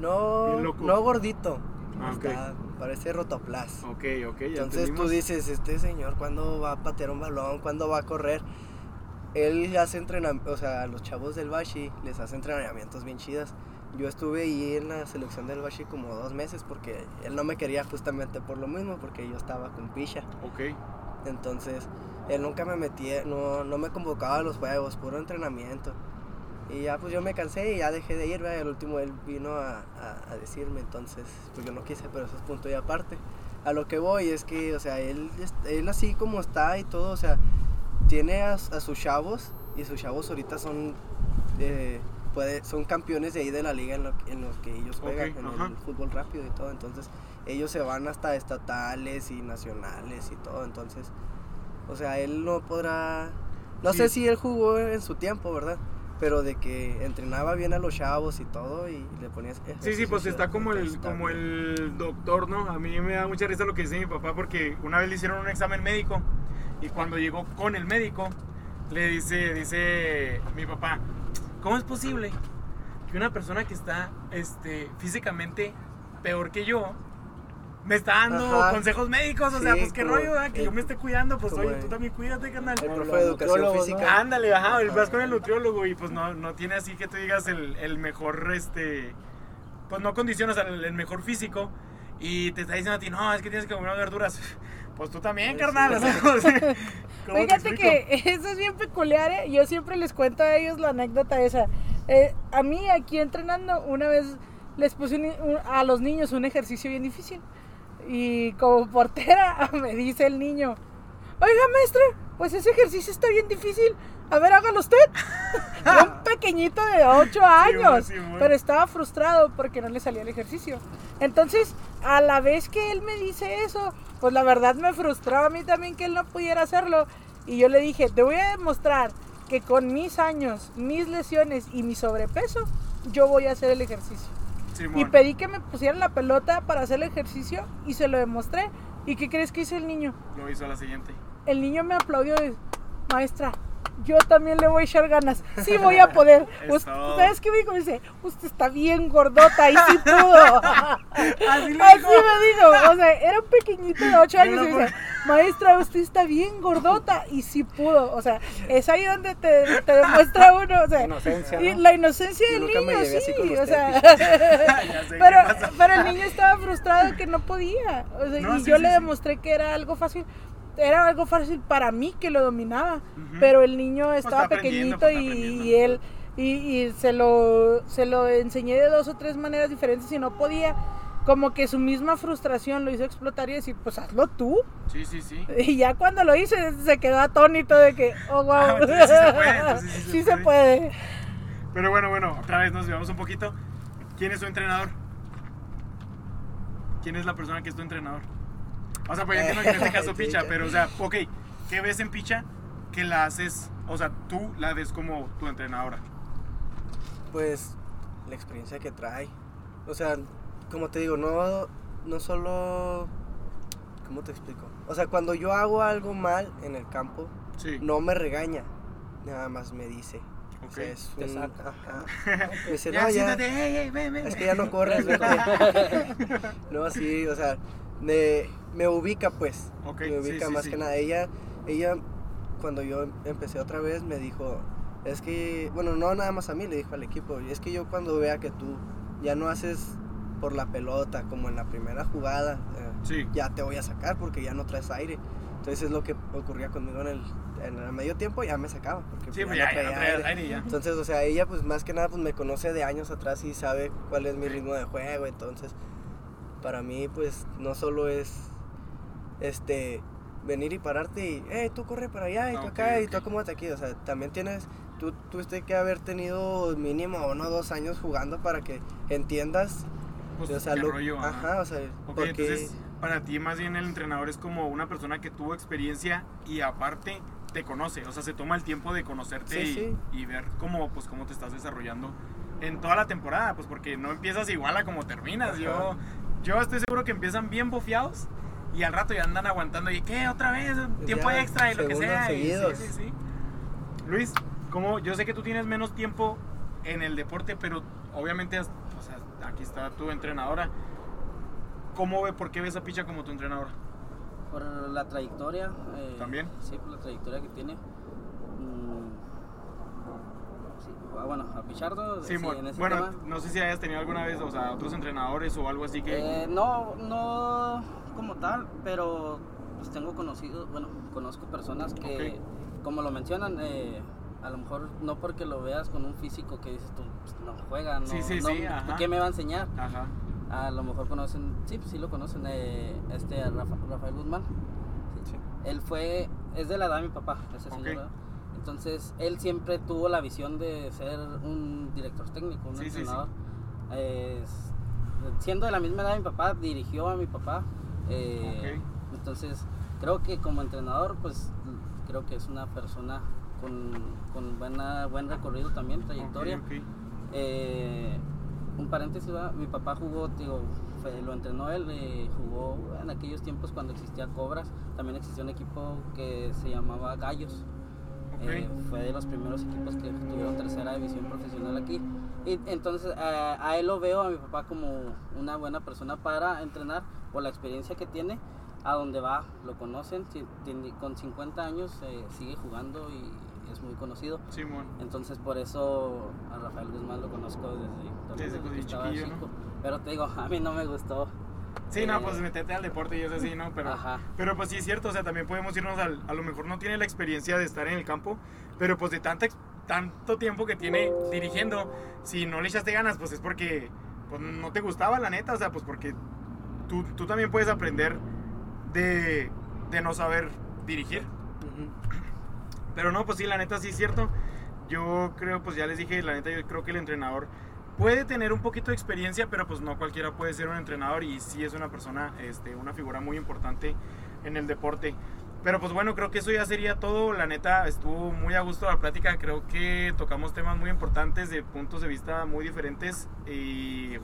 No, no gordito. Ah, ok. Está- parece rotoplas. Ok, ok, ya Entonces tú entendimos. dices, este señor, ¿cuándo va a patear un balón? ¿Cuándo va a correr? Él hace entrenamientos, o sea, a los chavos del Bashi les hace entrenamientos bien chidas. Yo estuve ahí en la selección del Bashi como dos meses porque él no me quería justamente por lo mismo, porque yo estaba con picha. Ok, Entonces, él nunca me metía, no, no me convocaba a los juegos, puro entrenamiento. Y ya pues yo me cansé y ya dejé de ir, ¿verdad? El último él vino a, a- a decirme, entonces pues yo no quise, pero eso es punto y aparte. A lo que voy es que, o sea, él, él así como está y todo, o sea, tiene a, a sus chavos y sus chavos ahorita son, eh, puede, son campeones de ahí de la liga en, lo, en los que ellos juegan, Ok, en ajá. el fútbol rápido y todo. Entonces, ellos se van hasta estatales y nacionales y todo. Entonces, o sea, él no podrá. No Sí. sé si él jugó en su tiempo, ¿verdad? Pero de que entrenaba bien a los chavos y todo y le ponías. Sí, sí, pues está como el, está como bien. el doctor, ¿no? A mí me da mucha risa lo que dice mi papá porque una vez le hicieron un examen médico y cuando llegó con el médico le dice, dice mi papá, ¿cómo es posible que una persona que está este, físicamente peor que yo me está dando Ajá. consejos médicos? O Sí, sea, pues qué como rollo, ¿verdad? Que yo me esté cuidando, pues oye, tú también cuídate, carnal. El profe de educación física. Ándale, ajá, vas con el nutriólogo y pues no, no tiene así que tú digas el, el mejor, este, pues no condiciones al el mejor físico y te está diciendo a ti, no, es que tienes que comer verduras. Pues tú también, Sí, carnal. sí. o sea, o sea, ¿cómo te Fíjate que eso es bien peculiar, ¿eh? yo siempre les cuento a ellos la anécdota esa. Eh, a mí aquí entrenando, una vez les puse un- un- a los niños un ejercicio bien difícil. Y como portera me dice el niño, oiga maestra, pues ese ejercicio está bien difícil. A ver, hágalo usted. Era un pequeñito de 8 años, sí, bueno. pero estaba frustrado porque no le salía el ejercicio. Entonces, a la vez que él me dice eso, pues la verdad me frustraba a mí también que él no pudiera hacerlo. Y yo le dije, te voy a demostrar que con mis años, mis lesiones y mi sobrepeso, yo voy a hacer el ejercicio. Y pedí que me pusieran la pelota para hacer el ejercicio y se lo demostré. ¿Y qué crees que hizo el niño? Lo hizo a la siguiente. El niño me aplaudió y maestra, yo también le voy a echar ganas. Sí voy a poder. Usted- ¿Sabes qué me dijo? Me dice, usted está bien gordota y sí pudo. Así le Así dijo. me dijo. O sea, era un pequeñito de 8 años y me dice, maestra, usted está bien gordota y sí pudo. O sea, es ahí donde te, te demuestra uno. O sea, Inocencia, y ¿no? la inocencia del niño, sí. O sea, pero, pero el niño estaba frustrado que no podía. O sea, No, y sí, yo sí, le sí. demostré que era algo fácil. Era algo fácil para mí que lo dominaba. Ujú. Pero el niño estaba está aprendiendo, pequeñito pues, y, y él. Y, y se, lo, se lo enseñé de dos o tres maneras diferentes y no podía. Como que su misma frustración lo hizo explotar y decir, pues hazlo tú. Sí, sí, sí. Y ya cuando lo hice, se quedó atónito de que, oh, wow. Ah, entonces sí se puede, entonces sí se Sí se puede. puede. Pero bueno, bueno, otra vez nos llevamos un poquito. ¿Quién es tu entrenador? ¿Quién es la persona que es tu entrenador? O sea, pues yo entiendo que en este caso Picha, pero o sea, ok, ¿qué ves en Picha que la haces, o sea, tú la ves como tu entrenadora? Pues la experiencia que trae. O sea, como te digo, no, no solo... ¿Cómo te explico? O sea, cuando yo hago algo mal en el campo, Sí. no me regaña, nada más me dice. O Ok. sea, es Te un- saca. ajá. Me dice, Ya, no, ya, siéntate, ey, ey, ven, ven. es que ya no corres, vete". No, sí, o sea, me, me ubica pues. Ok, me ubica sí, más sí. que nada. Ella, ella, cuando yo empecé otra vez, me dijo, es que, bueno, no nada más a mí, le dijo al equipo, es que yo cuando vea que tú ya no haces por la pelota como en la primera jugada, eh, ya te voy a sacar porque ya no traes aire. Entonces es lo que ocurría conmigo en el, en el medio tiempo, ya me sacaba. Porque Sí, pues, pues ya ya, ya traía aire. aire ya. Entonces, o sea, ella pues más que nada pues me conoce de años atrás y sabe cuál es mi ritmo de juego, entonces para mí pues no solo es este venir y pararte y, eh, tú corre para allá y tú Ah, acá y tú acomódate aquí, o sea, también tienes, tú tuviste que haber tenido mínimo uno o dos años jugando para que entiendas, Pues, o sea, lo- rollo, ajá. o sea, porque entonces para ti más bien el entrenador es como una persona que tuvo experiencia y aparte te conoce, o sea, se toma el tiempo de conocerte Sí, y, sí. y ver cómo, pues, cómo te estás desarrollando en toda la temporada, pues porque no empiezas igual a como terminas. Yo, yo estoy seguro que empiezan bien bofeados y al rato ya andan aguantando y ¿qué? Otra vez, tiempo Ya, extra y lo que sea. y sí, sí, sí. Luis, como yo sé que tú tienes menos tiempo en el deporte, pero obviamente, has- o sea, aquí está tu entrenadora. ¿Cómo ve, por qué ves a Picha como tu entrenadora? Por la trayectoria. eh, ¿También? Sí, por la trayectoria que tiene. Mm, bueno, a Pichardo. Sí, sí, en ese bueno, tema. no sé si hayas tenido alguna vez, o sea, otros entrenadores o algo así que... Eh, no, no como tal, pero pues tengo conocido, bueno, conozco personas que, como lo mencionan, eh, a lo mejor no porque lo veas con un físico que dices tú, pues, no juega, no, Sí, sí, no, sí. ¿qué me va a enseñar? Ajá. A lo mejor conocen, sí, pues sí lo conocen, eh, este Rafa- Rafael Guzmán. Él fue, es de la edad de mi papá, ese Ok. señor. Entonces, él siempre tuvo la visión de ser un director técnico, un Sí, sí, sí. entrenador. Eh, siendo de la misma edad de mi papá, dirigió a mi papá. eh, Entonces, creo que como entrenador, pues creo que es una persona con, con buena, buen recorrido también, trayectoria. Eh, un paréntesis, ¿verdad? mi papá jugó, digo, lo entrenó él, eh, jugó en aquellos tiempos cuando existía Cobras, también existía un equipo que se llamaba Gallos. Ok. Eh, fue de los primeros equipos que tuvieron tercera división profesional aquí. Y entonces a, a él lo veo, a mi papá, como una buena persona para entrenar por la experiencia que tiene. A donde va, lo conocen. si- tiene- con 50 años eh, sigue jugando y es muy conocido. Simón. Entonces por eso a Rafael Guzmán lo conozco desde, Desde desde que estaba chiquillo, ¿no? chico. Pero te digo, a mí no me gustó. Sí, no, Eh, pues metete al deporte y es así, ¿no? Pero, Ajá. pero pues sí es cierto, o sea, también podemos irnos al, a lo mejor no tiene la experiencia de estar en el campo, pero pues de tanta, tanto tiempo que tiene dirigiendo, si no le echaste ganas, pues es porque pues, no te gustaba, la neta, o sea, pues porque tú, tú también puedes aprender de, de no saber dirigir. Pero no, pues sí, la neta sí es cierto. Yo creo, pues ya les dije, la neta yo creo que el entrenador puede tener un poquito de experiencia, pero pues no cualquiera puede ser un entrenador y sí es una persona, este, una figura muy importante en el deporte. Pero pues bueno, creo que eso ya sería todo. La neta estuvo muy a gusto la plática. Creo que tocamos temas muy importantes de puntos de vista muy diferentes. Y,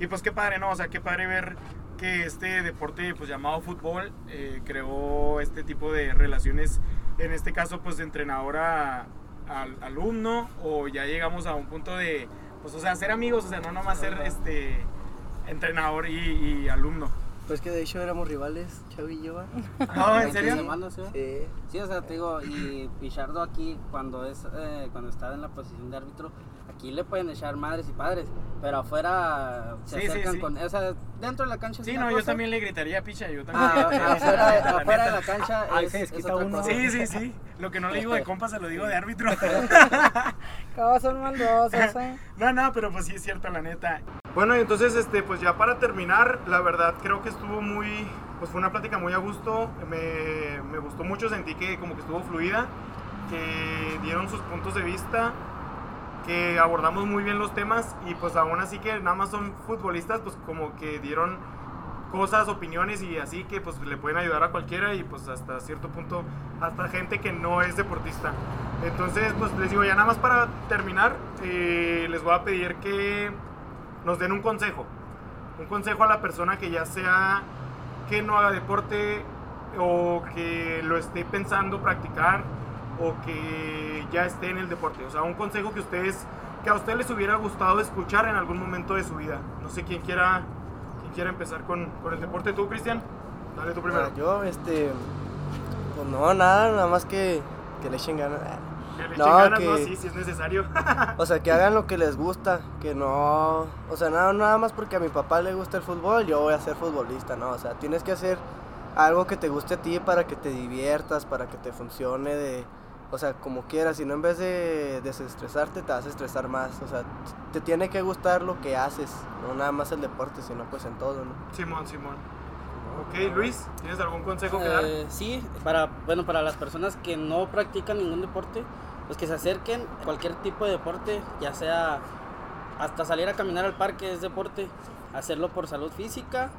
y pues qué padre, ¿no? O sea, qué padre ver que este deporte pues llamado fútbol eh, creó este tipo de relaciones. En este caso pues de entrenador a, al alumno o ya llegamos a un punto de pues o sea ser amigos, o sea no nomás ser este entrenador y, y alumno. Pues que de hecho éramos rivales, Chavi y yo. ¿va? No, ¿en Entre serio? semanas, ¿sí? Sí. Sí, o sea, te digo, y Pichardo aquí, cuando es eh, cuando está en la posición de árbitro, aquí le pueden echar madres y padres, pero afuera se Sí, acercan sí. con. O sea, dentro de la cancha Sí, no, yo también le gritaría picha, yo también. ah, gritaría, afuera, la afuera de la cancha Ahí es, se es otra uno. cosa. Sí, sí, sí. Lo que no le digo de compa se lo digo de árbitro. Todos son maldosos, ¿eh? No, no, pero pues sí es cierto, la neta. Bueno, y entonces, este, pues ya para terminar, la verdad creo que estuvo muy, pues fue una plática muy a gusto. Me, me gustó mucho, sentí que como que estuvo fluida, que dieron sus puntos de vista, que abordamos muy bien los temas y pues aún así que nada más son futbolistas, pues como que dieron cosas, opiniones y así que pues le pueden ayudar a cualquiera y pues hasta cierto punto hasta gente que no es deportista. Entonces pues les digo ya nada más para terminar eh, les voy a pedir que nos den un consejo, un consejo a la persona que ya sea que no haga deporte o que lo esté pensando practicar o que ya esté en el deporte. O sea, un consejo que ustedes, que a ustedes les hubiera gustado escuchar en algún momento de su vida. No sé quién quiera, quién quiera empezar con, con el deporte. ¿Tú, Cristian? Dale tú primero. Ah, yo, este. Pues no, nada, nada más que, que le echen ganas. Que le No, echen ganas, que- ¿no? Sí, si es necesario. O sea, que hagan lo que les gusta, que no... O sea, nada, nada más porque a mi papá le gusta el fútbol, yo voy a ser futbolista, ¿no? O sea, tienes que hacer algo que te guste a ti para que te diviertas, para que te funcione de... O sea, como quieras, si no en vez de desestresarte te vas a estresar más. O sea, te tiene que gustar lo que haces, no nada más el deporte, sino pues en todo, ¿no? Simón, Simón. Ok, Luis, ¿tienes algún consejo que dar? Eh, sí, para, bueno, para las personas que no practican ningún deporte, pues que se acerquen a cualquier tipo de deporte, ya sea hasta salir a caminar al parque es deporte, hacerlo por salud física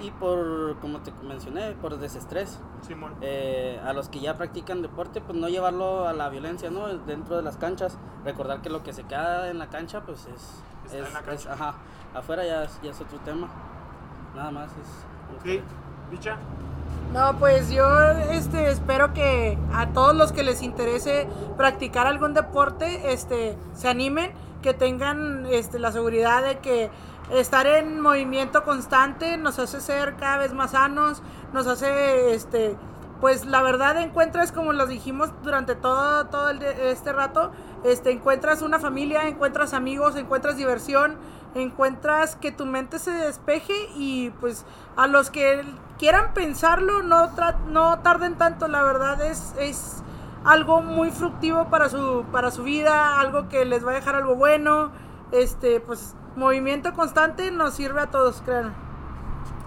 y por, como te mencioné, por desestrés. Simón. Eh, a los que ya practican deporte, pues no llevarlo a la violencia, ¿no? Dentro de las canchas, recordar que lo que se queda en la cancha, pues es... Está es- en la es- cancha. ajá, afuera ya, es- ya es otro tema. Nada más es... Ok, Bicha. No, pues yo este, espero que a todos los que les interese practicar algún deporte este, se animen, que tengan este, la seguridad de que estar en movimiento constante nos hace ser cada vez más sanos, nos hace, este, pues la verdad encuentras, como los dijimos durante todo, todo el este rato, este, encuentras una familia, encuentras amigos, encuentras diversión, encuentras que tu mente se despeje y pues a los que quieran pensarlo no, no tarden tanto, la verdad es, es algo muy fructivo para su, para su vida, algo que les va a dejar algo bueno, este pues movimiento constante nos sirve a todos, créanme.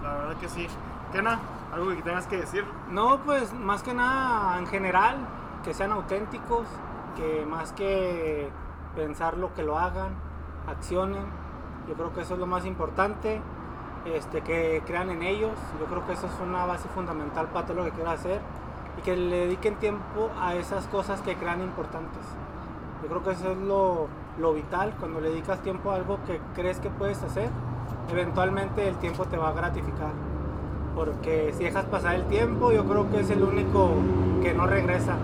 La verdad que sí. Kena, algo que tengas que decir. No, pues más que nada en general, que sean auténticos, que más que pensar lo que lo hagan, accionen. Yo creo que eso es lo más importante, este, que crean en ellos. Yo creo que eso es una base fundamental para todo lo que quieran hacer y que le dediquen tiempo a esas cosas que crean importantes. Yo creo que eso es lo, lo vital, cuando le dedicas tiempo a algo que crees que puedes hacer, eventualmente el tiempo te va a gratificar. Porque si dejas pasar el tiempo, yo creo que es el único que no regresa.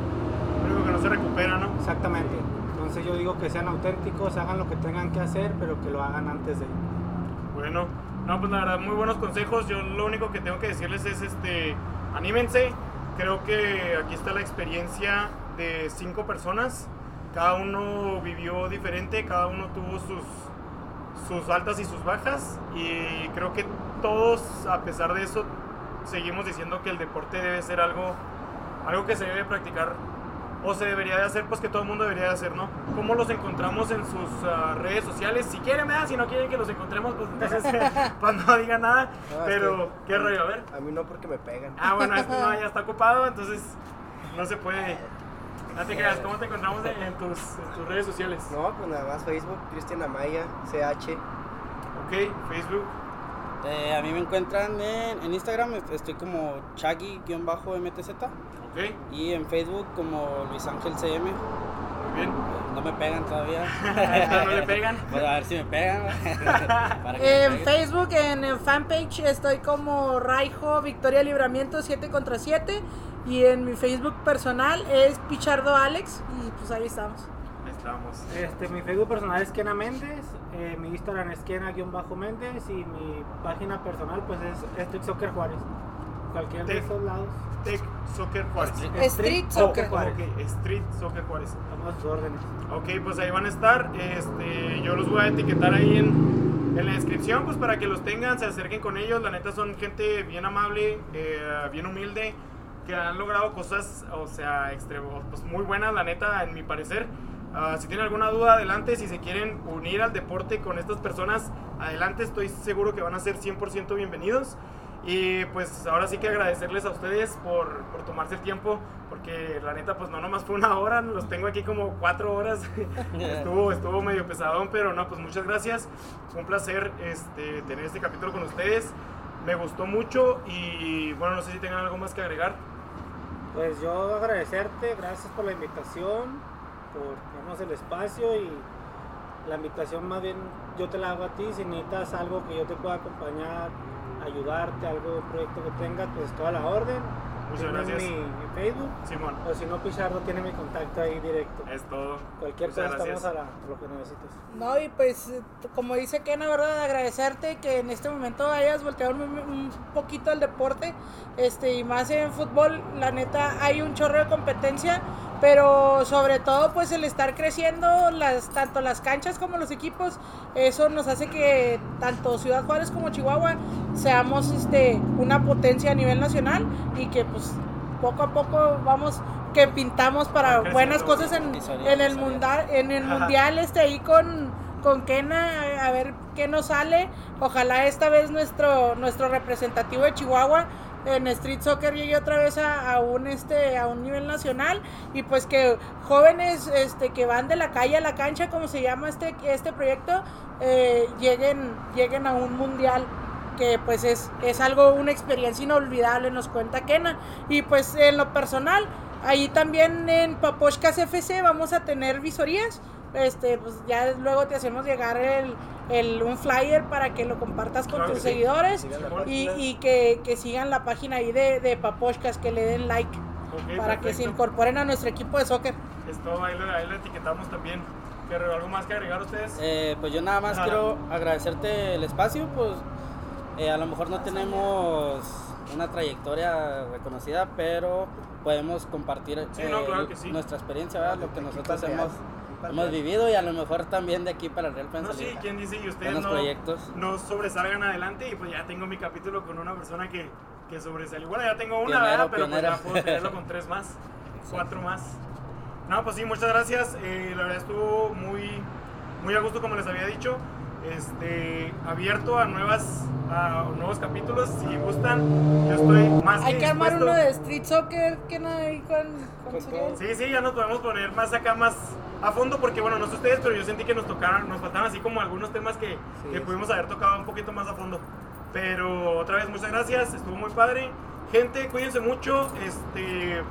Lo único que no se recupera, ¿no? Exactamente. Entonces yo digo que sean auténticos, hagan lo que tengan que hacer, pero que lo hagan antes de. Bueno, no, pues la verdad, muy buenos consejos. Yo lo único que tengo que decirles es, este, anímense. Creo que aquí está la experiencia de cinco personas. Cada uno vivió diferente, cada uno tuvo sus, sus altas y sus bajas. Y creo que todos, a pesar de eso, seguimos diciendo que el deporte debe ser algo, algo que se debe practicar o se debería de hacer, pues que todo el mundo debería de hacer, ¿no? ¿Cómo los encontramos en sus ah, redes sociales? Si quieren, ¿verdad? si no quieren que los encontremos, pues entonces pues no digan nada. No, Pero, ¿qué rollo? A ver. A mí no porque me pegan. Ah, bueno, esto no, ya está ocupado, entonces no se puede. No te creas, ¿cómo te encontramos en, en tus, en tus redes sociales? No, pues nada más Facebook, Cristian Amaya, CH. Ok, Facebook, Eh, a mí me encuentran en, en Instagram, estoy como Chaggy-MTZ ok, y en Facebook como Luis Ángel CM. muy bien. No me pegan todavía. no le pegan. Pues a ver si me pegan. Para que me En peguen. Facebook, en el fanpage, estoy como Raijo Victoria Libramiento 7 contra 7. Y en mi Facebook personal es Pichardo Alex. Y pues ahí estamos. Ahí estamos. Este, mi Facebook personal es Kena Méndez, eh, mi Instagram es Kena-Méndez y mi página personal pues es Street Soccer Juárez. Cualquiera de esos lados. Tech Soccer Juárez. Street Soccer. Ok, Street Soccer Juárez. Estamos a sus órdenes. Ok, pues ahí van a estar. Este, yo los voy a etiquetar ahí en, en la descripción, pues para que los tengan, se acerquen con ellos. La neta son gente bien amable, eh, bien humilde, que han logrado cosas, o sea, extremo, pues muy buenas, la neta, en mi parecer. Ah, si tienen alguna duda, adelante. Si se quieren unir al deporte con estas personas, adelante. Estoy seguro que van a ser 100% bienvenidos. Y pues ahora sí que agradecerles a ustedes por, por tomarse el tiempo, porque la neta pues no nomás fue una hora, los tengo aquí como cuatro horas. estuvo, estuvo medio pesadón, pero no, pues muchas gracias. Fue un placer este, tener este capítulo con ustedes. Me gustó mucho y bueno, no sé si tengan algo más que agregar. Pues yo agradecerte, gracias por la invitación, por darnos el espacio y la invitación más bien yo te la hago a ti, si necesitas algo que yo te pueda acompañar, ayudarte, algo, proyecto que tengas, pues toda la orden. Muchas gracias. Mi, mi Facebook, Simón, o si no Pichardo tiene mi contacto ahí directo. es todo. Cualquier Muchas cosa estamos gracias. a, la- a lo que necesites. No, y pues, eh, como dice Kena, ¿verdad? Agradecerte que en este momento hayas volteado un, un poquito el deporte, este, y más en fútbol, la neta, hay un chorro de competencia, pero sobre todo, pues, el estar creciendo, las, tanto las canchas como los equipos, eso nos hace que tanto Ciudad Juárez como Chihuahua seamos, este, una potencia a nivel nacional y que, pues, poco a poco vamos que pintamos para buenas cosas en, el mundial en el Ajá. mundial este ahí con con Kena a ver qué nos sale ojalá esta vez nuestro nuestro representativo de Chihuahua en street soccer llegue otra vez a, a un este a un nivel nacional y pues que jóvenes este que van de la calle a la cancha como se llama este este proyecto eh, lleguen lleguen a un mundial que pues es, es algo, una experiencia inolvidable, nos cuenta Kena. Y pues en lo personal, ahí también en Paposhkas FC vamos a tener visorías. Este, pues ya luego te hacemos llegar el, el- un flyer para que lo compartas con Claro tus sí. seguidores y, y que, que sigan la página ahí de, de Paposhkas, que le den like para que se incorporen a nuestro equipo de soccer. Es todo, ahí lo, ahí lo etiquetamos también. ¿Pero algo más que agregar ustedes? Eh, pues yo nada más quiero agradecerte el espacio, pues eh, a lo mejor no tenemos una trayectoria reconocida, pero podemos compartir Sí, eh, no, claro que sí. nuestra experiencia, ¿verdad? lo que nosotros hemos. Hemos vivido y a lo mejor también de aquí para el Real pueden No, sí, ¿quién dice? Y ustedes no, proyectos. no sobresalgan adelante y pues ya tengo mi capítulo con una persona que, que sobresalió. Bueno, ya tengo una, Pionero, ¿verdad? Pero pues ya puedo tenerlo con tres más, cuatro más. No, pues sí, muchas gracias. Eh, la verdad estuvo muy, muy a gusto como les había dicho. Este, abierto a nuevas a nuevos capítulos si gustan. Yo estoy más Hay que armar dispuesto. uno de street soccer que no hay con, con todo. Sí, sí, ya nos podemos poner más acá, más a fondo, porque bueno, no sé ustedes, pero yo sentí que nos tocaron, nos faltaron así como algunos temas que, Sí, que pudimos haber tocado un poquito más a fondo. Pero otra vez, muchas gracias, estuvo muy padre. Gente, cuídense mucho, este,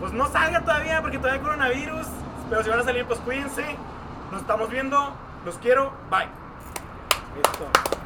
pues no salga todavía porque todavía hay coronavirus, pero si van a salir, pues cuídense. Nos estamos viendo, los quiero, bye. Listo.